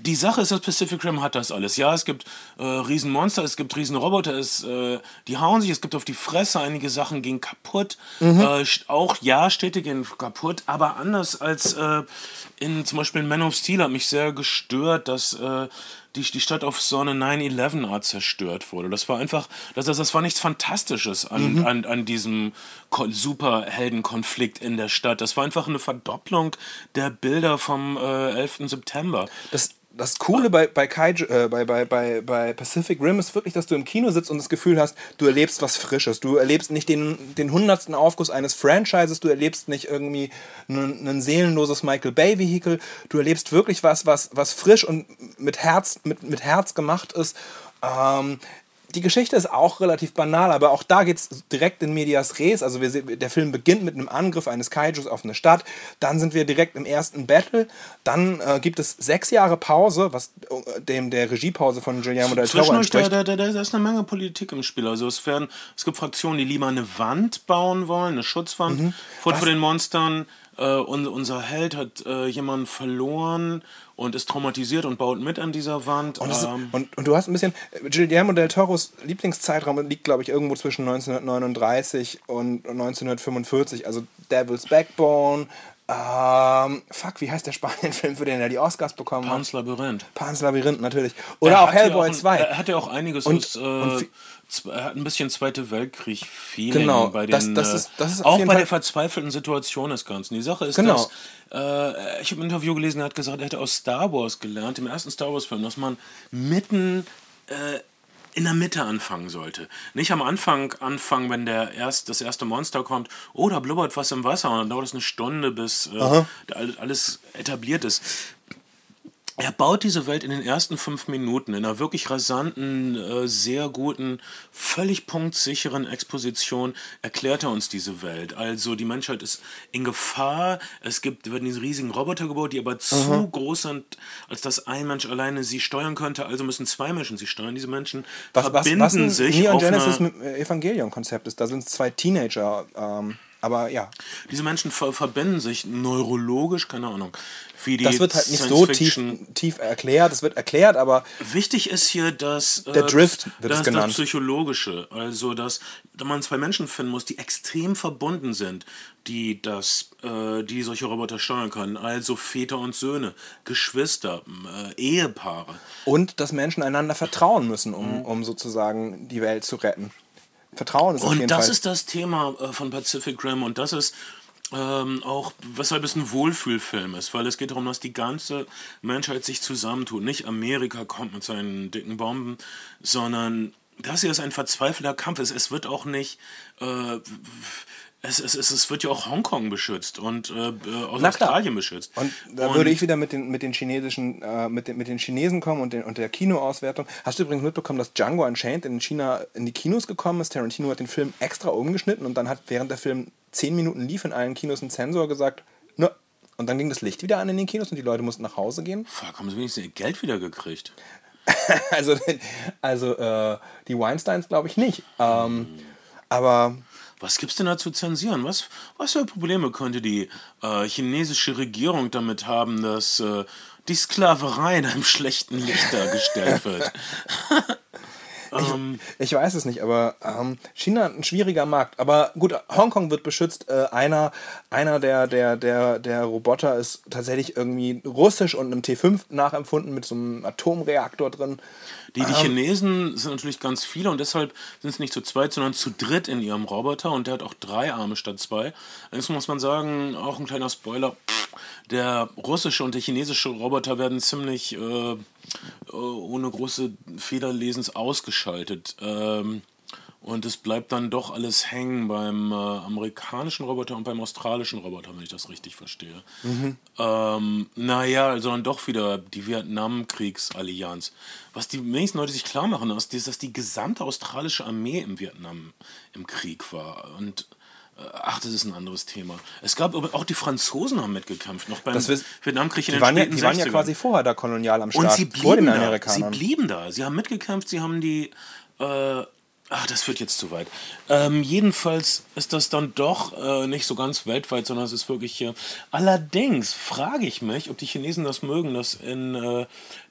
die Sache ist, das Pacific Rim hat das alles. Ja, es gibt äh, Riesenmonster, es gibt Riesenroboter, es, äh, die hauen sich, es gibt auf die Fresse, einige Sachen gehen kaputt. Mhm. Äh, auch ja, Städte gehen kaputt, aber anders als äh, in zum Beispiel Man of Steel hat mich sehr gestört, dass äh, die, die Stadt auf so eine 9-11-Art zerstört wurde. Das war einfach, das, das, das war nichts Fantastisches an, mhm. an, an diesem Superheldenkonflikt in der Stadt. Das war einfach eine Verdopplung der Bilder vom äh, 11. September. Das, das Coole bei, bei, Kaiju, äh, bei, bei, bei, bei Pacific Rim ist wirklich, dass du im Kino sitzt und das Gefühl hast, du erlebst was Frisches. Du erlebst nicht den, den hundertsten Aufguss eines Franchises, du erlebst nicht irgendwie ein, seelenloses Michael Bay-Vehikel. Du erlebst wirklich was, was, was frisch und mit Herz, mit, mit Herz gemacht ist. Ähm, die Geschichte ist auch relativ banal, aber auch da geht es direkt in Medias Res. Also wir, der Film beginnt mit einem Angriff eines Kaijus auf eine Stadt. Dann sind wir direkt im ersten Battle. Dann äh, gibt es sechs Jahre Pause, was äh, dem der Regiepause von Guillermo del Toro entspricht. Da, da, da, da ist eine Menge Politik im Spiel. Also es, werden, es gibt Fraktionen, die lieber eine Wand bauen wollen, eine Schutzwand mhm. vor, vor den Monstern. Äh, und unser Held hat äh, jemanden verloren und ist traumatisiert und baut mit an dieser Wand. Und, ist, ähm, und, und, du hast ein bisschen, Guillermo del Toros Lieblingszeitraum liegt, glaube ich, irgendwo zwischen 1939 und 1945. Also Devil's Backbone, ähm, fuck, wie heißt der Spanien-Film, für den er die Oscars bekommen Pans hat? Labyrinth. Pans Labyrinth, natürlich. Oder auch Hellboy ja auch 2. Er hat ja auch einiges und, aus, äh, und er hat ein bisschen Zweite Weltkrieg-Feeling genau, bei den, das, das äh, ist, das ist auch bei Fall der verzweifelten Situation des Ganzen. Die Sache ist, genau. dass äh, ich habe ein Interview gelesen, er hat gesagt, er hätte aus Star Wars gelernt, im ersten Star Wars-Film, dass man mitten äh, in der Mitte anfangen sollte. Nicht am Anfang anfangen, wenn der erst, das erste Monster kommt, oh, da blubbert was im Wasser und dann dauert es eine Stunde, bis äh, alles etabliert ist. Er baut diese Welt in den ersten fünf Minuten in einer wirklich rasanten, äh, sehr guten, völlig punktsicheren Exposition erklärt er uns diese Welt. Also die Menschheit ist in Gefahr. Es gibt werden diese riesigen Roboter gebaut, die aber zu groß sind, als dass ein Mensch alleine sie steuern könnte. Also müssen zwei Menschen sie steuern. Diese Menschen Was, was, verbinden was ein sich Neon Genesis äh, Evangelion-Konzept ist. Da sind zwei Teenager, ähm, aber ja. diese Menschen ver verbinden sich neurologisch, keine Ahnung, wie die Das wird halt nicht so tief, tief erklärt. Es wird erklärt, aber Wichtig ist hier, dass äh, Der Drift wird das, es genannt. das Psychologische, also dass man zwei Menschen finden muss, die extrem verbunden sind, die das, äh, die solche Roboter steuern können, also Väter und Söhne, Geschwister, äh, Ehepaare. und dass Menschen einander vertrauen müssen, um, um sozusagen die Welt zu retten. Vertrauen ist Und das Fall. ist das Thema äh, von Pacific Rim und das ist ähm, auch, weshalb es ein Wohlfühlfilm ist, weil es geht darum, dass die ganze Menschheit sich zusammentut. Nicht Amerika kommt mit seinen dicken Bomben, sondern das hier ist ein verzweifelter Kampf. Es, es wird auch nicht. Äh, es, es, es, es wird ja auch Hongkong beschützt und äh, äh, aus Na klar. Australien beschützt. Und da würde ich wieder mit den, mit den chinesischen, äh, mit, den, mit den Chinesen kommen und, den, und der Kinoauswertung. Hast du übrigens mitbekommen, dass Django Unchained in China in die Kinos gekommen ist? Tarantino hat den Film extra umgeschnitten und dann hat während der Film zehn Minuten lief in allen Kinos ein Zensor gesagt, ne. Und dann ging das Licht wieder an in den Kinos und die Leute mussten nach Hause gehen. Fuck, haben sie wenigstens ihr Geld wieder gekriegt? Also, also äh, die Weinsteins glaube ich nicht. Ähm, aber Was gibt's denn da zu zensieren? Was, was für Probleme könnte die äh, chinesische Regierung damit haben, dass äh, die Sklaverei in einem schlechten Licht dargestellt wird? ähm, Ich weiß es nicht, aber ähm, China ein schwieriger Markt. Aber gut, Hongkong wird beschützt. Äh, einer einer der, der, der, der Roboter ist tatsächlich irgendwie russisch und einem T5 nachempfunden mit so einem Atomreaktor drin. Die, die Chinesen sind natürlich ganz viele und deshalb sind es nicht zu zweit, sondern zu dritt in ihrem Roboter und der hat auch drei Arme statt zwei. Allerdings muss man sagen, auch ein kleiner Spoiler, der russische und der chinesische Roboter werden ziemlich äh, äh, ohne große Federlesens ausgeschaltet. Ähm, und es bleibt dann doch alles hängen beim äh, amerikanischen Roboter und beim australischen Roboter, wenn ich das richtig verstehe. Ähm, naja, also dann doch wieder die Vietnamkriegsallianz. Was die wenigsten Leute sich klar machen, ist, dass die gesamte australische Armee im Vietnam im Krieg war. Und äh, ach, das ist ein anderes Thema. Es gab aber auch die Franzosen haben mitgekämpft, noch beim wiss- Vietnamkrieg in Die den waren, ja, die waren ja 60ern. quasi vorher da kolonial am Start, Und sie vor den blieben da. Sie Amerikanern. blieben da. Sie haben mitgekämpft, sie haben die. Äh, ach, das führt jetzt zu weit. Ähm, jedenfalls ist das dann doch äh, nicht so ganz weltweit, sondern es ist wirklich hier. Allerdings frage ich mich, ob die Chinesen das mögen, dass in äh,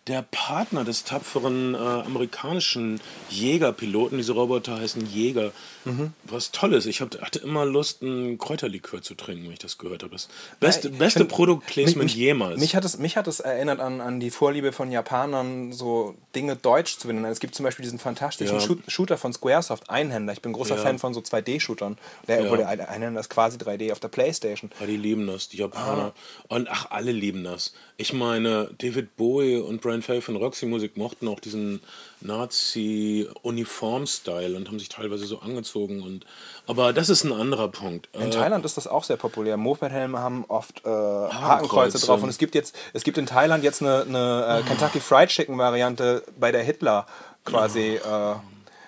der Partner des tapferen äh, amerikanischen Jägerpiloten, diese Roboter heißen Jäger, Mhm. was Tolles. Ich hab, hatte immer Lust, ein Kräuterlikör zu trinken, wenn ich das gehört habe. Das beste, ich beste Produktplacement jemals. Mich hat, es, mich hat es erinnert an, an die Vorliebe von Japanern, so Dinge deutsch zu benennen. Es gibt zum Beispiel diesen fantastischen Ja. Shoot, Shooter von Squaresoft, Einhänder. Ich bin großer Ja. Fan von so 2D-Shootern. Der, Ja. der Einhänder ist quasi 3D auf der Playstation. Ja, die lieben das, die Japaner. Und ach, alle lieben das. Ich meine, David Bowie und Brian Fay von Roxy Music mochten auch diesen Nazi-Uniform-Style und haben sich teilweise so angezogen. Und, aber das ist ein anderer Punkt. In Äh, Thailand ist das auch sehr populär. Moped-Helme haben oft äh, Hakenkreuze Hakenkreuze. drauf. Und es gibt jetzt, es gibt in Thailand jetzt eine, eine äh, Kentucky Fried Chicken-Variante, bei der Hitler quasi äh,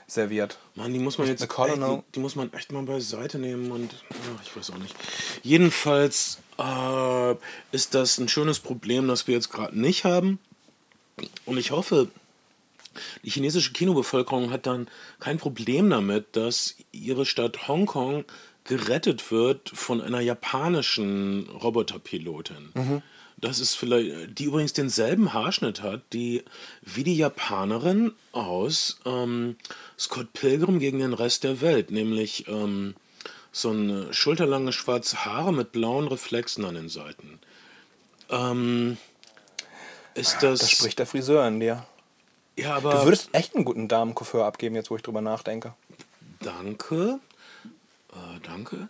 serviert. Mann, die muss man jetzt echt, die, die muss man echt mal beiseite nehmen und ja, ich weiß auch nicht. Jedenfalls äh, ist das ein schönes Problem, das wir jetzt gerade nicht haben. Und ich hoffe, die chinesische Kinobevölkerung hat dann kein Problem damit, dass ihre Stadt Hongkong gerettet wird von einer japanischen Roboterpilotin. Das ist vielleicht, die übrigens denselben Haarschnitt hat, die wie die Japanerin aus ähm, Scott Pilgrim gegen den Rest der Welt, nämlich ähm, so eine schulterlange schwarze Haare mit blauen Reflexen an den Seiten. Ähm, ist das, Das spricht der Friseur in dir. ja, Du aber würdest echt einen guten Damencoiffeur abgeben, jetzt wo ich drüber nachdenke. danke, äh, danke.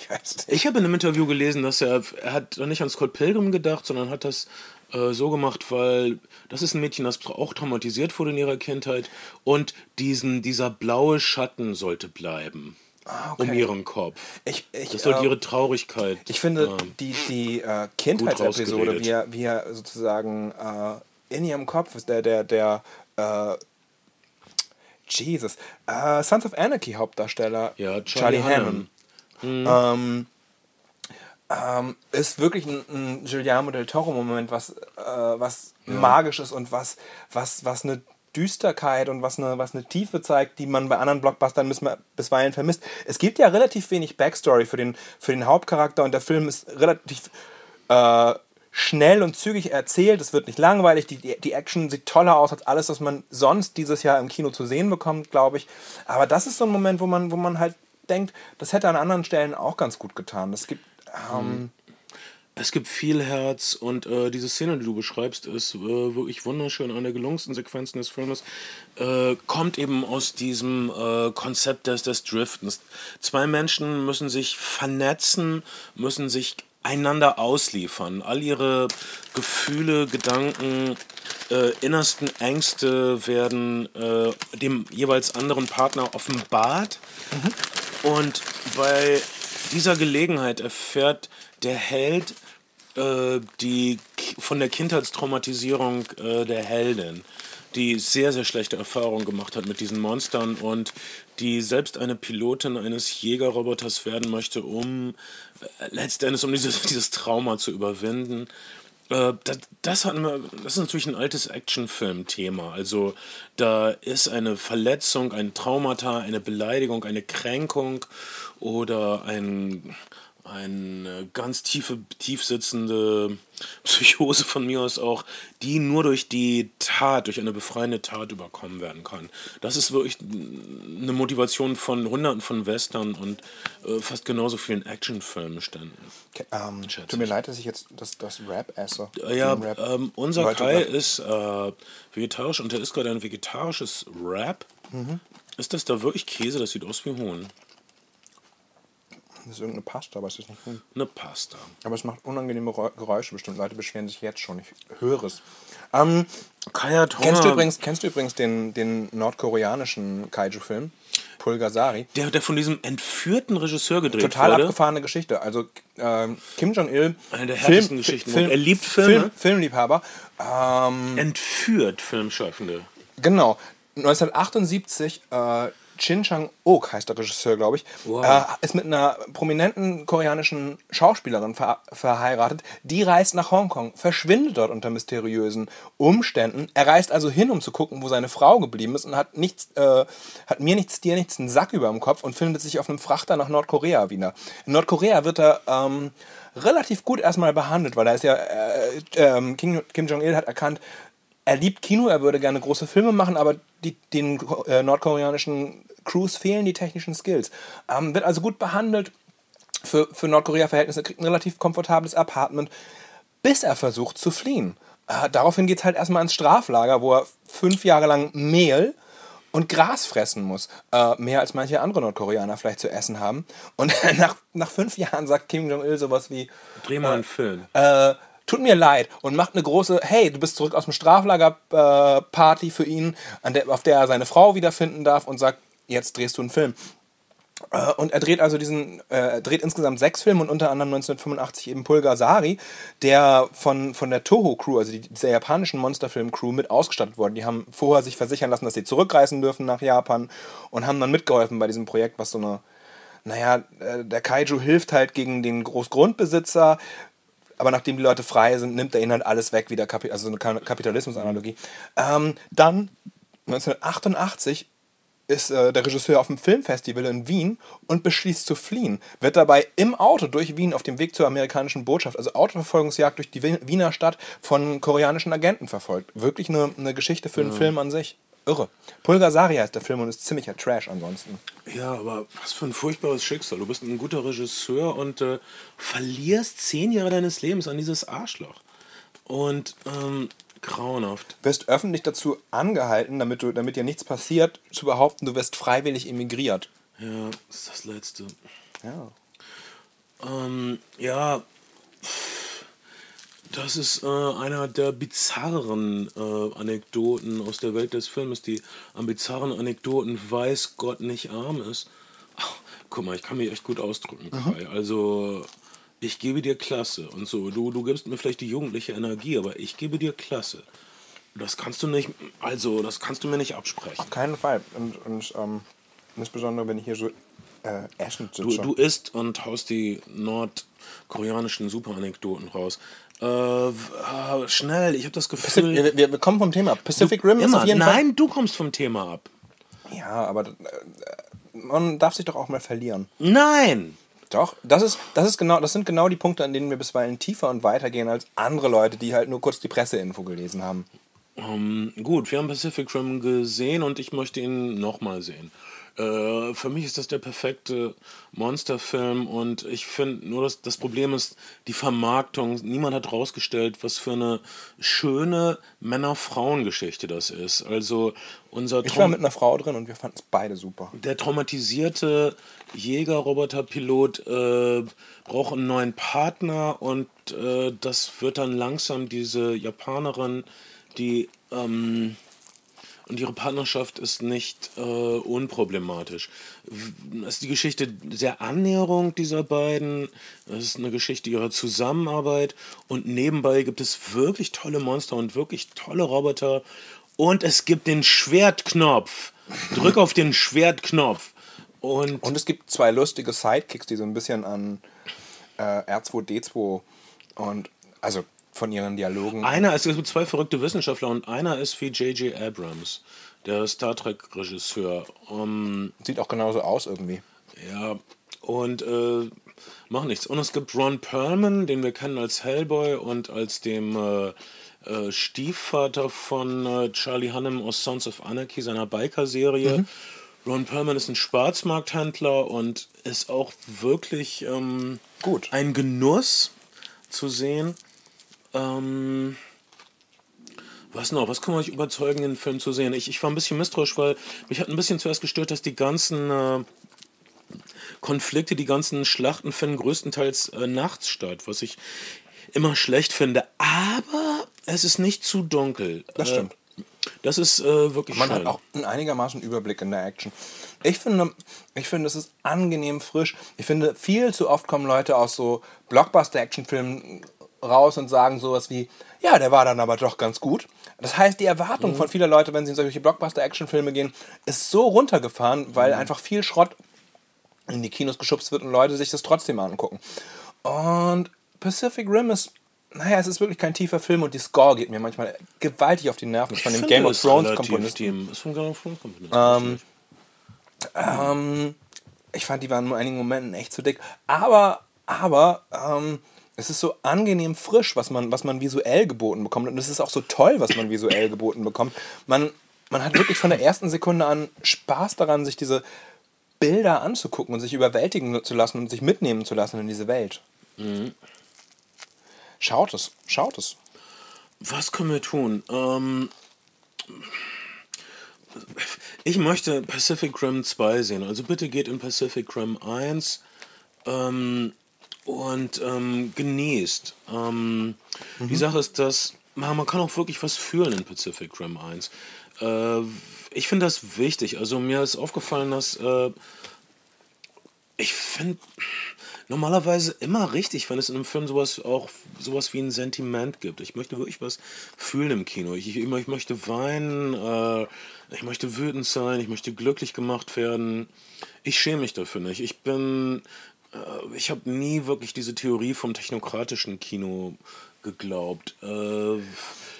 Ich weiß nicht. Ich habe in einem Interview gelesen, dass er, er hat nicht an Scott Pilgrim gedacht, sondern hat das äh, so gemacht, weil das ist ein Mädchen, das auch traumatisiert wurde in ihrer Kindheit und diesen, dieser blaue Schatten sollte bleiben. Ah, um okay. ihren Kopf. Ich, ich, Das sollte ähm, ihre Traurigkeit. Ich finde, ähm, die, die äh, Kindheitsepisode, wie er, wie er sozusagen äh, in ihrem Kopf ist, der, der, der, äh, Jesus, äh, Sons of Anarchy Hauptdarsteller, Ja, Charlie Hammond, ähm, ähm, ist wirklich ein, ein Guillermo del Toro-Moment, was, äh, was magisch ist und was, was, was eine Düsterkeit und was eine, was eine Tiefe zeigt, die man bei anderen Blockbustern bis- bisweilen vermisst. Es gibt ja relativ wenig Backstory für den, für den Hauptcharakter und der Film ist relativ äh, schnell und zügig erzählt. Es wird nicht langweilig. Die, die, Action sieht toller aus als alles, was man sonst dieses Jahr im Kino zu sehen bekommt, glaube ich. Aber das ist so ein Moment, wo man, wo man halt denkt, das hätte an anderen Stellen auch ganz gut getan. Es gibt. Ähm, Es gibt viel Herz und äh, diese Szene, die du beschreibst, ist äh, wirklich wunderschön. Eine der gelungensten Sequenzen des Filmes äh, kommt eben aus diesem äh, Konzept des, des Driftens. Zwei Menschen müssen sich vernetzen, müssen sich einander ausliefern. All ihre Gefühle, Gedanken, äh, innersten Ängste werden äh, dem jeweils anderen Partner offenbart. Und bei dieser Gelegenheit erfährt der Held äh, die von der Kindheitstraumatisierung äh, der Heldin, die sehr, sehr schlechte Erfahrungen gemacht hat mit diesen Monstern und die selbst eine Pilotin eines Jägerroboters werden möchte, um äh, letztendlich um dieses, dieses Trauma zu überwinden. Äh, das, das, wir, das ist natürlich ein altes Actionfilm-Thema. Also da ist eine Verletzung, ein Traumata, eine Beleidigung, eine Kränkung oder ein, eine ganz tiefe, tief sitzende Psychose von mir aus auch, die nur durch die Tat, durch eine befreiende Tat überkommen werden kann. Das ist wirklich eine Motivation von hunderten von Western und äh, fast genauso vielen Actionfilmbeständen. ke- ähm, Schätze tut mir leid, dass ich jetzt das, das Rap esse. Ja, Den Rap. ähm, unser Leute, Kai Rap. ist äh, vegetarisch und der isst gerade ein vegetarisches Wrap. Mhm. Ist das da wirklich Käse? Das sieht aus wie Huhn. Das ist irgendeine Pasta, aber es ist nicht gut. Eine Pasta. Aber es macht unangenehme Geräusche bestimmt. Leute beschweren sich jetzt schon. Ich höre es. Ähm, Hunger. kennst, du übrigens, kennst du übrigens den, den nordkoreanischen Kaiju-Film? Pulgasari. Der, der von diesem entführten Regisseur gedreht Total wurde. abgefahrene Geschichte. Also ähm, Kim Jong-il, Eine der härtesten Geschichten. Film, Er liebt Filme. Film, Filmliebhaber. Ähm, Entführt Filmschaffende. Genau. 1978, äh, Chin Chang-ok heißt der Regisseur, glaube ich, Wow. äh, ist mit einer prominenten koreanischen Schauspielerin ver verheiratet. Die reist nach Hongkong, verschwindet dort unter mysteriösen Umständen. Er reist also hin, um zu gucken, wo seine Frau geblieben ist und hat nichts, äh, hat mir nichts, dir nichts, einen Sack über dem Kopf und findet sich auf einem Frachter nach Nordkorea wieder. In Nordkorea wird er ähm, relativ gut erstmal behandelt, weil er ist ja, äh, ähm, Kim, Kim Jong-il hat erkannt, er liebt Kino, er würde gerne große Filme machen, aber die, den äh, nordkoreanischen Crews fehlen die technischen Skills. Ähm, wird also gut behandelt für, für Nordkorea-Verhältnisse, kriegt ein relativ komfortables Apartment, bis er versucht zu fliehen. Äh, daraufhin geht es halt erstmal ins Straflager, wo er fünf Jahre lang Mehl und Gras fressen muss. Äh, mehr als manche andere Nordkoreaner vielleicht zu essen haben. Und nach, nach fünf Jahren sagt Kim Jong-il sowas wie, Dreh mal einen Film. äh, tut mir leid und macht eine große, hey, du bist zurück aus dem Straflager-Party äh, Party für ihn, der, auf der er seine Frau wiederfinden darf und sagt, jetzt drehst du einen Film. Äh, Und er dreht also diesen, äh, dreht insgesamt sechs Filme und unter anderem 1985 eben Pulgasari, der von, von der Toho-Crew, also die, dieser japanischen Monsterfilm-Crew, mit ausgestattet worden. Die haben vorher sich versichern lassen, dass sie zurückreisen dürfen nach Japan und haben dann mitgeholfen bei diesem Projekt, was so eine, naja, äh, der Kaiju hilft halt gegen den Großgrundbesitzer, aber nachdem die Leute frei sind, nimmt er ihnen halt alles weg, wie der Kapi also so eine Ka- Kapitalismus-Analogie. Ähm, dann 1988 ist äh, der Regisseur auf einem Filmfestival in Wien und beschließt zu fliehen. Wird dabei im Auto durch Wien auf dem Weg zur amerikanischen Botschaft, also Autoverfolgungsjagd durch die Wien- Wiener Stadt von koreanischen Agenten verfolgt. Wirklich eine, eine Geschichte für einen Film an sich. Irre. Pulgasari heißt der Film und ist ziemlicher Trash ansonsten. Ja, aber was für ein furchtbares Schicksal. Du bist ein guter Regisseur und äh, verlierst zehn Jahre deines Lebens an dieses Arschloch. Und ähm, grauenhaft. wirst öffentlich dazu angehalten, damit, du, damit dir nichts passiert, zu behaupten, du wirst freiwillig emigriert. Ja, das ist das Letzte. Ja. Ähm, ja, das ist äh, einer der bizarren äh, Anekdoten aus der Welt des Filmes, die an bizarren Anekdoten weiß Gott nicht arm ist. guck mal, ich kann mich echt gut ausdrücken, Kai. Also, ich gebe dir Klasse und so. Du, du gibst mir vielleicht die jugendliche Energie, aber ich gebe dir Klasse. Das kannst du nicht, also, das kannst du mir nicht absprechen. Auf keinen Fall. Und, und ähm, insbesondere, wenn ich hier so äh, essen Du, sitze. du isst und haust die nordkoreanischen Superanekdoten raus. Äh, äh, schnell, ich habe das Gefühl. wir, wir, wir kommen vom Thema. Pacific Rim ist Immer. auf jeden Nein, du kommst vom Thema ab. Fall. Ja, aber äh, man darf sich doch auch mal verlieren. Nein! Doch, das ist, das ist genau, das sind genau die Punkte, an denen wir bisweilen tiefer und weiter gehen als andere Leute, die halt nur kurz die Presseinfo gelesen haben. Ähm, gut, wir haben Pacific Rim gesehen und ich möchte ihn nochmal sehen. Äh, für mich ist das der perfekte Monsterfilm und ich finde nur, dass das Problem ist die Vermarktung. Niemand hat rausgestellt, was für eine schöne Männer-Frauen-Geschichte das ist. Also unser Ich war mit einer Frau drin und wir fanden es beide super. der traumatisierte Jäger-Roboter-Pilot äh, braucht einen neuen Partner und äh, das wird dann langsam diese Japanerin, die ähm, und ihre Partnerschaft ist nicht äh, unproblematisch. Das ist die Geschichte der Annäherung dieser beiden. Das ist eine Geschichte ihrer Zusammenarbeit. Und nebenbei gibt es wirklich tolle Monster und wirklich tolle Roboter. Und es gibt den Schwertknopf. Drück auf den Schwertknopf. Und Und es gibt zwei lustige Sidekicks, die so ein bisschen an äh, R2D2 und also von ihren Dialogen. einer ist, es gibt zwei verrückte Wissenschaftler und einer ist wie J.J. Abrams, der Star Trek-Regisseur. Um, Sieht auch genauso aus irgendwie. Ja, und äh, macht nichts. Und es gibt Ron Perlman, den wir kennen als Hellboy und als dem äh, äh, Stiefvater von äh, Charlie Hunnam aus Sons of Anarchy, seiner Biker-Serie. Ron Perlman ist ein Schwarzmarkthändler und ist auch wirklich ähm, Gut. ein Genuss zu sehen. Ähm, was noch? Was kann man euch überzeugen, den Film zu sehen? Ich, ich war ein bisschen misstrauisch, weil mich hat ein bisschen zuerst gestört, dass die ganzen äh, Konflikte, die ganzen Schlachten finden größtenteils äh, nachts statt, was ich immer schlecht finde. Aber es ist nicht zu dunkel. Das Äh, stimmt. Das ist äh, wirklich Man schön. hat auch einen einigermaßen Überblick in der Action. Ich finde, ich finde, es ist angenehm frisch. Ich finde, viel zu oft kommen Leute aus so Blockbuster-Actionfilmen raus und sagen sowas wie, ja, der war dann aber doch ganz gut. Das heißt, die Erwartung von vieler Leute, wenn sie in solche Blockbuster-Actionfilme gehen, ist so runtergefahren, weil einfach viel Schrott in die Kinos geschubst wird und Leute sich das trotzdem angucken. Und Pacific Rim ist, naja, es ist wirklich kein tiefer Film und die Score geht mir manchmal gewaltig auf die Nerven. Das ist von dem Game of es Thrones Komponisten. Ist von Game of Thrones Komponisten. Ähm, ich fand, die waren in einigen Momenten echt zu dick. Aber, aber, ähm, es ist so angenehm frisch, was man, was man visuell geboten bekommt. Und es ist auch so toll, was man visuell geboten bekommt. Man, man hat wirklich von der ersten Sekunde an Spaß daran, sich diese Bilder anzugucken und sich überwältigen zu lassen und sich mitnehmen zu lassen in diese Welt. Schaut es, schaut es. Was können wir tun? Ähm, ich möchte Pacific Rim 2 sehen. Also bitte geht in Pacific Rim 1 ähm, und ähm, genießt. Ähm, Die Sache ist, dass man, man kann auch wirklich was fühlen in Pacific Rim 1. Äh, ich finde das wichtig. Also mir ist aufgefallen, dass äh, ich finde normalerweise immer richtig, wenn es in einem Film sowas auch sowas wie ein Sentiment gibt. Ich möchte wirklich was fühlen im Kino. Ich, ich, ich möchte weinen, äh, ich möchte wütend sein, ich möchte glücklich gemacht werden. Ich schäme mich dafür nicht. Ich bin, äh, ich habe nie wirklich diese Theorie vom technokratischen Kino geglaubt. Äh,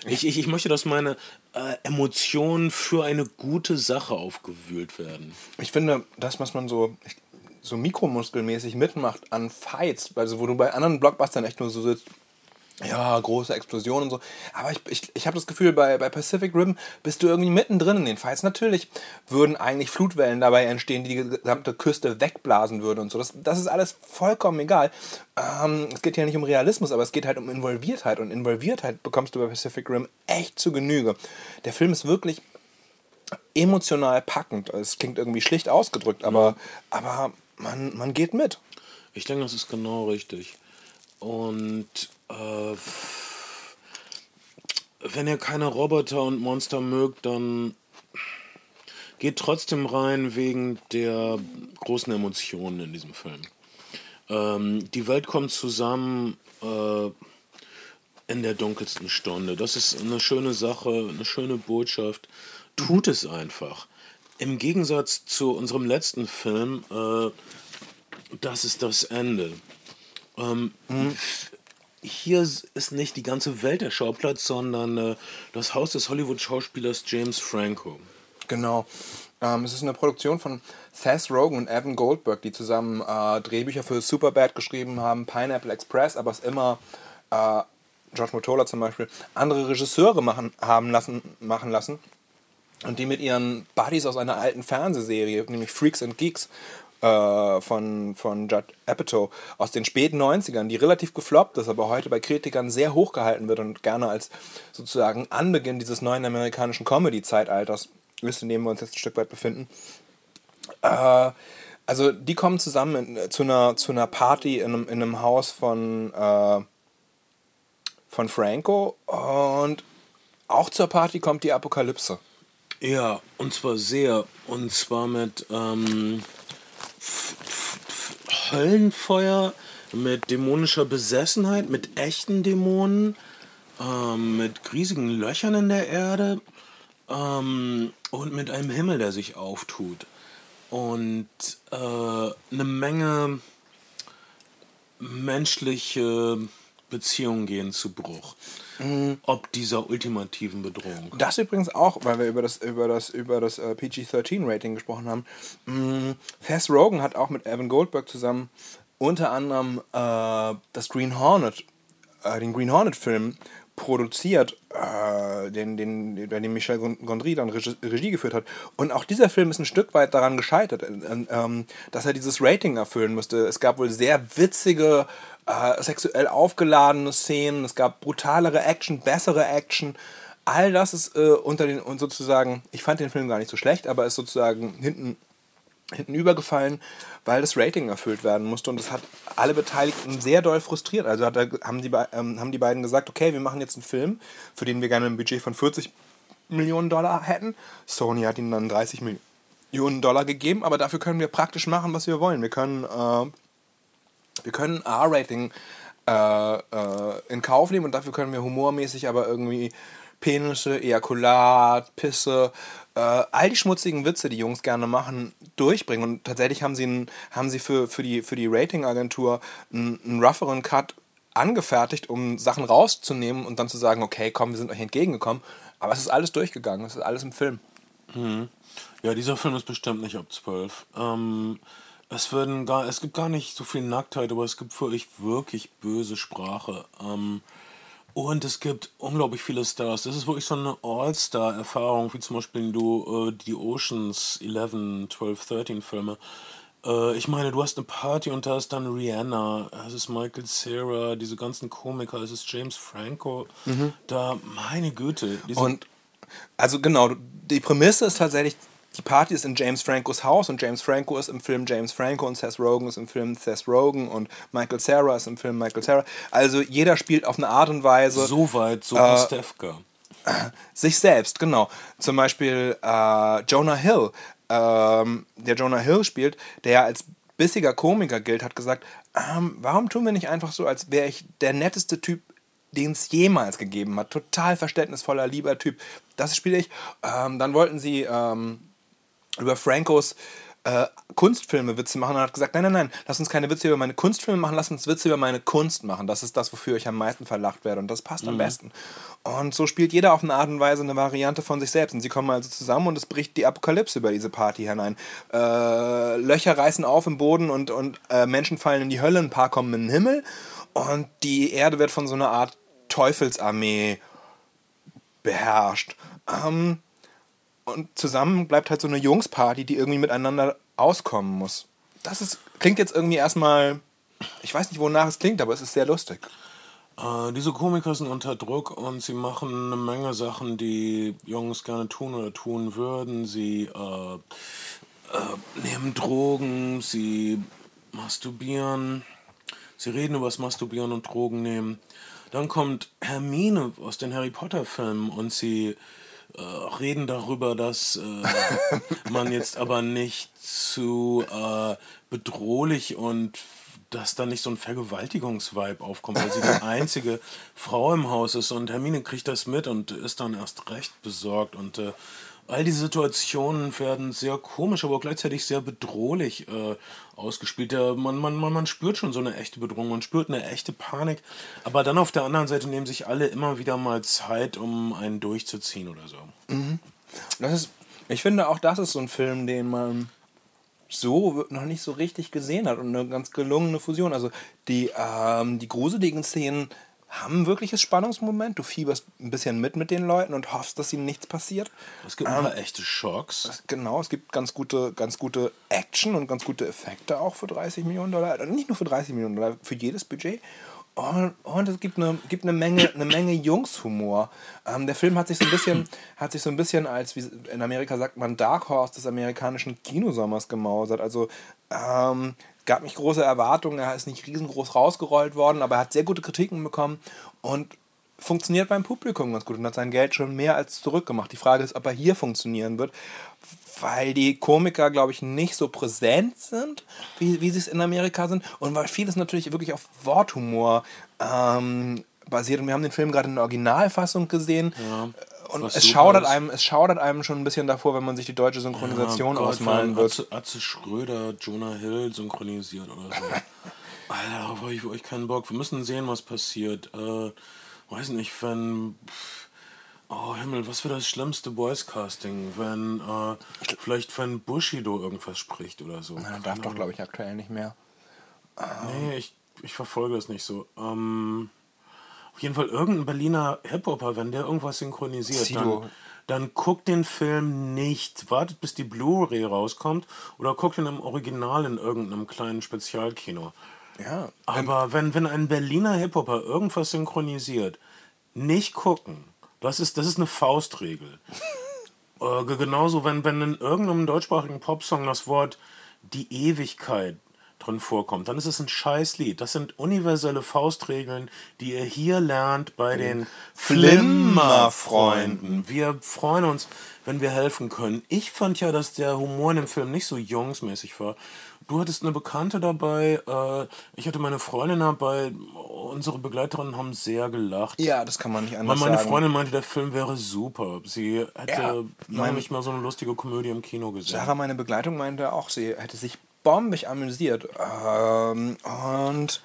ich, ich, ich möchte, dass meine äh, Emotionen für eine gute Sache aufgewühlt werden. Ich finde, das, was man so, so mikromuskelmäßig mitmacht an Fights, also wo du bei anderen Blockbustern echt nur so sitzt, ja, große Explosionen und so. Aber ich, ich, ich habe das Gefühl, bei, bei Pacific Rim bist du irgendwie mittendrin in den Fights. Natürlich würden eigentlich Flutwellen dabei entstehen, die die gesamte Küste wegblasen würden und so. Das, das ist alles vollkommen egal. Ähm, es geht ja nicht um Realismus, aber es geht halt um Involviertheit. Und Involviertheit bekommst du bei Pacific Rim echt zu Genüge. Der Film ist wirklich emotional packend. Es klingt irgendwie schlicht ausgedrückt, aber, aber man, man geht mit. Ich denke, das ist genau richtig. Und äh, wenn ihr keine Roboter und Monster mögt, dann geht trotzdem rein wegen der großen Emotionen in diesem Film. Ähm, die Welt kommt zusammen äh, in der dunkelsten Stunde. Das ist eine schöne Sache, eine schöne Botschaft. Tut es einfach. Im Gegensatz zu unserem letzten Film, äh, das ist das Ende. Ähm, mhm. Hier ist nicht die ganze Welt der Schauplatz, sondern äh, das Haus des Hollywood-Schauspielers James Franco. Genau. Ähm, es ist eine Produktion von Seth Rogen und Evan Goldberg, die zusammen äh, Drehbücher für Superbad geschrieben haben, Pineapple Express, aber es immer äh, George Motola zum Beispiel andere Regisseure machen, haben lassen, machen lassen und die mit ihren Buddies aus einer alten Fernsehserie, nämlich Freaks and Geeks, äh, von, von Judd Apatow aus den späten 90ern, die relativ gefloppt ist, aber heute bei Kritikern sehr hoch gehalten wird und gerne als sozusagen Anbeginn dieses neuen amerikanischen Comedy-Zeitalters ist, in dem wir uns jetzt ein Stück weit befinden. Äh, also die kommen zusammen in, zu, einer, zu einer Party in einem, in einem Haus von, äh, von Franco und auch zur Party kommt die Apokalypse. Ja, und zwar sehr. Und zwar mit ähm, Höllenfeuer, mit dämonischer Besessenheit, mit echten Dämonen, ähm, mit riesigen Löchern in der Erde ähm, und mit einem Himmel, der sich auftut. Und äh, eine Menge menschliche Beziehungen gehen zu Bruch. Mhm. Ob dieser ultimativen Bedrohung. Das übrigens auch, weil wir über das, über das, über das äh, PG-13-Rating gesprochen haben. Mhm. Fast Rogan hat auch mit Evan Goldberg zusammen unter anderem äh, das Green Hornet, äh, den Green Hornet-Film produziert, äh, den, den, bei dem Michel Gondry dann Regie, geführt hat. Und auch dieser Film ist ein Stück weit daran gescheitert, äh, äh, dass er dieses Rating erfüllen musste. Es gab wohl sehr witzige, äh, sexuell aufgeladene Szenen, es gab brutalere Action, bessere Action. All das ist äh, unter den, und sozusagen, ich fand den Film gar nicht so schlecht, aber ist sozusagen hinten hinten übergefallen, weil das Rating erfüllt werden musste und das hat alle Beteiligten sehr doll frustriert. Also hat, haben, die, ähm, haben die beiden gesagt, okay, wir machen jetzt einen Film, für den wir gerne ein Budget von 40 Millionen Dollar hätten. Sony hat ihnen dann 30 Millionen Dollar gegeben, aber dafür können wir praktisch machen, was wir wollen. Wir können, äh, wir können R-Rating äh, äh, in Kauf nehmen und dafür können wir humormäßig aber irgendwie Penisse, Ejakulat, Pisse, äh, all die schmutzigen Witze, die Jungs gerne machen, durchbringen. Und tatsächlich haben sie, einen, haben sie für, für die, für die Ratingagentur einen, einen rougheren Cut angefertigt, um Sachen rauszunehmen und dann zu sagen, okay, komm, wir sind euch entgegengekommen. Aber es ist alles durchgegangen, es ist alles im Film. Mhm. Ja, dieser Film ist bestimmt nicht ab 12. Ähm, es, werden gar, es gibt gar nicht so viel Nacktheit, aber es gibt für euch wirklich böse Sprache. Ähm, und es gibt unglaublich viele Stars. Das ist wirklich so eine All-Star-Erfahrung, wie zum Beispiel du äh, die Oceans 11, 12, 13 Filme. Äh, ich meine, du hast eine Party und da ist dann Rihanna, es ist Michael Cera, diese ganzen Komiker, es ist James Franco. Mhm. Da, meine Güte. Und also genau, die Prämisse ist tatsächlich die Party ist in James Francos Haus und James Franco ist im Film James Franco und Seth Rogen ist im Film Seth Rogen und Michael Cera ist im Film Michael Cera. Also jeder spielt auf eine Art und Weise. So weit, so äh, Stefka. Sich selbst, genau. Zum Beispiel äh, Jonah Hill, ähm, der Jonah Hill spielt, der ja als bissiger Komiker gilt, hat gesagt, ähm, warum tun wir nicht einfach so, als wäre ich der netteste Typ den es jemals gegeben hat. Total verständnisvoller, lieber Typ. Das spiele ich. Ähm, dann wollten sie ähm, über Francos äh, Kunstfilme Witze machen und hat gesagt, nein, nein, nein, lass uns keine Witze über meine Kunstfilme machen, lass uns Witze über meine Kunst machen. Das ist das, wofür ich am meisten verlacht werde und das passt mhm. am besten. Und so spielt jeder auf eine Art und Weise eine Variante von sich selbst. Und sie kommen also zusammen und es bricht die Apokalypse über diese Party hinein. Äh, Löcher reißen auf im Boden und, und äh, Menschen fallen in die Hölle, ein paar kommen in den Himmel und die Erde wird von so einer Art Teufelsarmee beherrscht. Ähm, und zusammen bleibt halt so eine Jungsparty, die irgendwie miteinander auskommen muss. Das ist, klingt jetzt irgendwie erstmal, ich weiß nicht, wonach es klingt, aber es ist sehr lustig. Äh, diese Komiker sind unter Druck und sie machen eine Menge Sachen, die Jungs gerne tun oder tun würden. Sie äh, äh, nehmen Drogen, sie masturbieren, sie reden über das Masturbieren und Drogen nehmen. Dann kommt Hermine aus den Harry Potter Filmen und sie äh, reden darüber, dass äh, man jetzt aber nicht zu äh, bedrohlich und dass da nicht so ein Vergewaltigungsvibe aufkommt, weil sie die einzige Frau im Haus ist und Hermine kriegt das mit und ist dann erst recht besorgt und äh, all diese Situationen werden sehr komisch, aber gleichzeitig sehr bedrohlich äh, ausgespielt. Ja, man, man, man, man spürt schon so eine echte Bedrohung, man spürt eine echte Panik, aber dann auf der anderen Seite nehmen sich alle immer wieder mal Zeit, um einen durchzuziehen oder so. Mhm. Das ist, ich finde auch, das ist so ein Film, den man so noch nicht so richtig gesehen hat und eine ganz gelungene Fusion. Also die, ähm, die gruseligen Szenen haben ein wirkliches Spannungsmoment. Du fieberst ein bisschen mit mit den Leuten und hoffst, dass ihnen nichts passiert. Es gibt ähm, echte Schocks. Genau, es gibt ganz gute, ganz gute Action und ganz gute Effekte auch für 30 Millionen Dollar. Nicht nur für 30 Millionen Dollar, für jedes Budget. Und, und es gibt eine, gibt eine Menge, eine Menge Jungshumor. Ähm, der Film hat sich so ein bisschen, hat sich so ein bisschen als, wie in Amerika sagt man, Dark Horse des amerikanischen Kinosommers gemausert. Also ähm, gab nicht große Erwartungen, er ist nicht riesengroß rausgerollt worden, aber er hat sehr gute Kritiken bekommen und funktioniert beim Publikum ganz gut und hat sein Geld schon mehr als zurückgemacht. Die Frage ist, ob er hier funktionieren wird, weil die Komiker, glaube ich, nicht so präsent sind, wie, wie sie es in Amerika sind und weil vieles natürlich wirklich auf Worthumor ähm, basiert. Und wir haben den Film gerade in der Originalfassung gesehen. Ja und es schaudert, einem, es schaudert einem schon ein bisschen davor, wenn man sich die deutsche Synchronisation ja, ausmalen wird. Atze, Atze Schröder, Jonah Hill synchronisiert oder so. Alter, darauf habe ich wirklich keinen Bock. Wir müssen sehen, was passiert. Äh, weiß nicht, wenn. Oh Himmel, was wäre das schlimmste Boys-Casting, wenn äh, vielleicht wenn Bushido irgendwas spricht oder so. Na, darf doch, glaube ich, aktuell nicht mehr. Nee, ich, ich verfolge das nicht so. Ähm, auf jeden Fall irgendein Berliner Hip-Hopper, wenn der irgendwas synchronisiert, dann, dann guckt den Film nicht, wartet bis die Blu-ray rauskommt oder guckt ihn im Original in irgendeinem kleinen Spezialkino. Ja. Aber wenn, wenn ein Berliner Hip-Hopper irgendwas synchronisiert, nicht gucken. Das ist, das ist eine Faustregel. äh, genauso, wenn, wenn in irgendeinem deutschsprachigen Popsong das Wort die Ewigkeit drin vorkommt, dann ist es ein Scheißlied. Das sind universelle Faustregeln, die ihr hier lernt bei den Flimmerfreunden. Wir freuen uns, wenn wir helfen können. Ich fand ja, dass der Humor in dem Film nicht so jungsmäßig war. Du hattest eine Bekannte dabei, äh, ich hatte meine Freundin dabei. Unsere Begleiterinnen haben sehr gelacht. Ja, das kann man nicht anders meine sagen. Freundin meinte, der Film wäre super. Sie hätte ja, lange nicht mal so eine lustige Komödie im Kino gesehen. Sarah, meine Begleitung, meinte auch, sie hätte sich bombig amüsiert. Ähm, und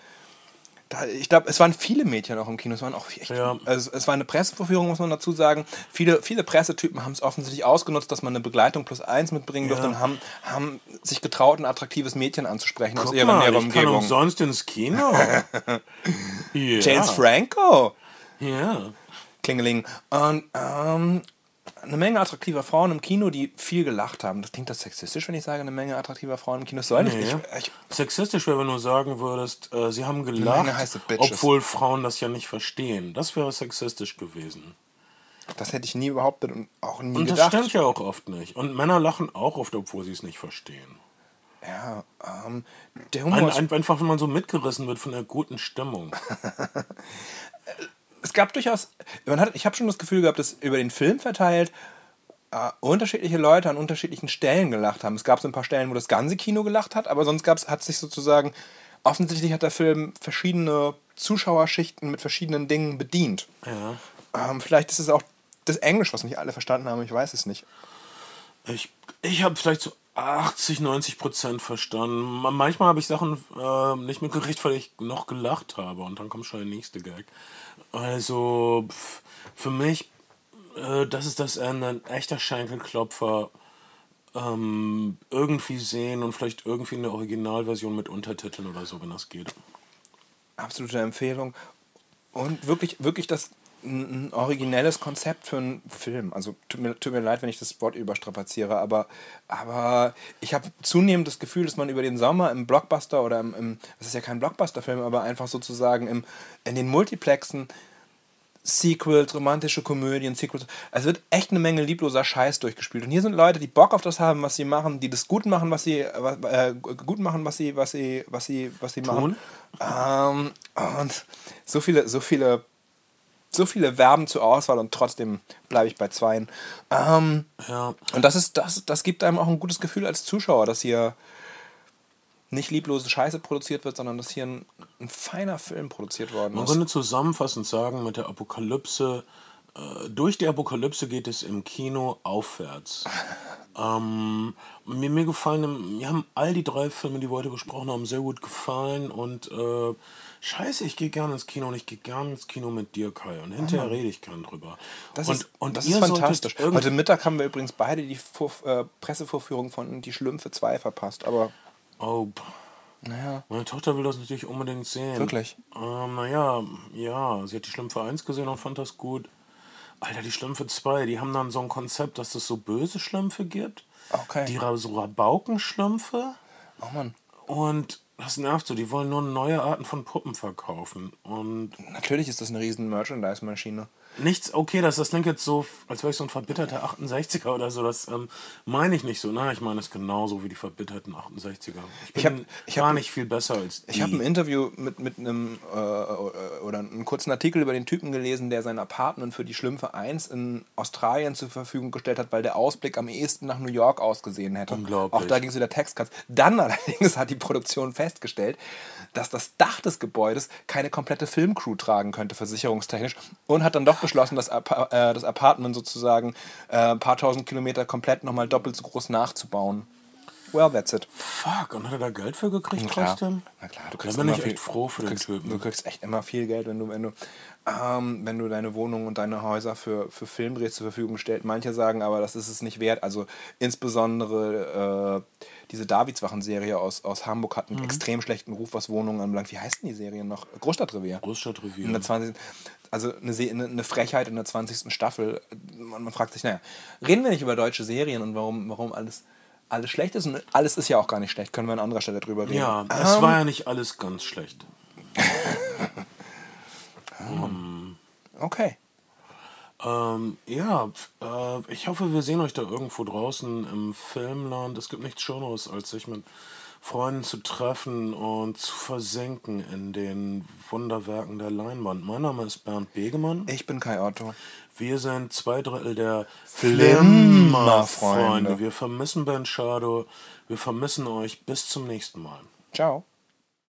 da, ich glaube, es waren viele Mädchen auch im Kino. Es waren auch echt, ja. also es war eine Presseverführung, muss man dazu sagen. Viele, viele Pressetypen haben es offensichtlich ausgenutzt, dass man eine Begleitung plus eins mitbringen durfte ja. und haben, haben sich getraut, ein attraktives Mädchen anzusprechen Guck aus ihrer mal, Umgebung. Ich kann umsonst ins Kino. yeah. James Franco. Ja. Klingeling. Und ähm, eine Menge attraktiver Frauen im Kino, die viel gelacht haben. Das klingt das sexistisch, wenn ich sage, eine Menge attraktiver Frauen im Kino. Das soll nee. nicht. Ich, ich, sexistisch wäre, wenn du sagen würdest, äh, sie haben gelacht, obwohl Frauen das ja nicht verstehen. Das wäre sexistisch gewesen. Das hätte ich nie behauptet und auch nie und gedacht. Und das stimmt ja auch oft nicht. Und Männer lachen auch oft, obwohl sie es nicht verstehen. Ja, ähm, der Humor ein, ein, Einfach, wenn man so mitgerissen wird von der guten Stimmung. es gab durchaus, man hat, ich habe schon das Gefühl gehabt, dass über den Film verteilt äh, unterschiedliche Leute an unterschiedlichen Stellen gelacht haben. Es gab so ein paar Stellen, wo das ganze Kino gelacht hat, aber sonst gab's, hat sich sozusagen, offensichtlich hat der Film verschiedene Zuschauerschichten mit verschiedenen Dingen bedient. Ja. Ähm, vielleicht ist es auch das Englisch, was nicht alle verstanden haben, ich weiß es nicht. Ich, ich habe vielleicht so 80, 90 Prozent verstanden. Manchmal habe ich Sachen äh, nicht mitgekriegt, weil ich noch gelacht habe und dann kommt schon der nächste Gag. Also für mich, äh, das ist das Ende, ein echter Schenkelklopfer. Ähm, irgendwie sehen und vielleicht irgendwie eine Originalversion mit Untertiteln oder so, wenn das geht. Absolute Empfehlung. Und wirklich, wirklich das ein originelles Konzept für einen Film. Also tut mir, tut mir leid, wenn ich das Wort überstrapaziere, aber, aber ich habe zunehmend das Gefühl, dass man über den Sommer im Blockbuster oder im, im das ist ja kein Blockbuster-Film, aber einfach sozusagen im, in den Multiplexen Sequels, romantische Komödien, Sequels. Es wird echt eine Menge liebloser Scheiß durchgespielt. Und hier sind Leute, die Bock auf das haben, was sie machen, die das gut machen, was sie äh, gut machen, was sie, was sie, was sie, was sie machen. Ähm, und so viele, so viele so viele Verben zur Auswahl und trotzdem bleibe ich bei zweien. Ähm, Ja. und das ist, das, das gibt einem auch ein gutes Gefühl als Zuschauer, dass hier nicht lieblose Scheiße produziert wird, sondern dass hier ein, ein feiner Film produziert worden Man ist. könnte zusammenfassend sagen, mit der Apokalypse, äh, durch die Apokalypse geht es im Kino aufwärts. ähm, mir, mir gefallen, mir haben all die drei Filme, die wir heute besprochen haben, sehr gut gefallen und äh, scheiße, ich gehe gerne ins Kino und ich gehe gerne ins Kino mit dir, Kai, und hinterher rede ich gern drüber. Das und, ist, und das ist fantastisch. Heute Mittag haben wir übrigens beide die Vor äh, Pressevorführung von Die Schlümpfe 2 verpasst, aber Oh, naja, meine Tochter will das natürlich unbedingt sehen. Wirklich? Ähm, naja, ja, sie hat die Schlümpfe 1 gesehen und fand das gut. Alter, die Schlümpfe 2, die haben dann so ein Konzept, dass es so böse Schlümpfe gibt. Okay. Die so Rabaukenschlümpfe. oh Mann. Und das nervt so, die wollen nur neue Arten von Puppen verkaufen. Und Natürlich ist das eine riesen Merchandise-Maschine. Nichts, okay, das, das klingt jetzt so, als wäre ich so ein verbitterter 68er oder so. Das ähm, meine ich nicht so. Na, ich meine es genauso wie die verbitterten 68er. Ich bin Ich hab- ich gar hab- nicht viel besser als die. Ich habe ein Interview mit, mit einem äh, oder einen kurzen Artikel über den Typen gelesen, der sein Apartment für die Schlümpfe 1 in Australien zur Verfügung gestellt hat, weil der Ausblick am ehesten nach New York ausgesehen hätte. Unglaublich. Auch da ging es wieder Textcuts. Dann allerdings hat die Produktion festgestellt, dass das Dach des Gebäudes keine komplette Filmcrew tragen könnte, versicherungstechnisch, und hat dann doch beschlossen, das, Apa äh, das Apartment sozusagen äh, ein paar tausend Kilometer komplett nochmal doppelt so groß nachzubauen. Well, that's it. Fuck, und hat er da Geld für gekriegt Klar. trotzdem? Na klar, du Da kriegst bin immer ich viel, echt froh für den kriegst, Typen. Du kriegst echt immer viel Geld, wenn du, wenn du, ähm, wenn du deine Wohnung und deine Häuser für, für Filmdrehs zur Verfügung stellst. Manche sagen aber, das ist es nicht wert. Also insbesondere äh, diese Davidswachen-Serie aus, aus Hamburg hat einen Mhm. extrem schlechten Ruf, was Wohnungen anbelangt. Wie heißt denn die Serie noch? Großstadtrevier. Großstadtrevier. In der 20. Also eine, Se- eine Frechheit in der 20. Staffel. Man, man fragt sich, naja, reden wir nicht über deutsche Serien und warum, warum alles, alles schlecht ist? Und alles ist ja auch gar nicht schlecht. Können wir an anderer Stelle drüber reden. Ja, es war ja nicht alles ganz schlecht. Okay. Ähm, ja, äh, ich hoffe, wir sehen euch da irgendwo draußen im Filmland. Es gibt nichts Schöneres, als sich mit Freunden zu treffen und zu versenken in den Wunderwerken der Leinwand. Mein Name ist Bernd Begemann. Ich bin Kai Otto. Wir sind zwei Drittel der Flimmerfreunde. Wir vermissen Ben Shadow. Wir vermissen euch. Bis zum nächsten Mal. Ciao.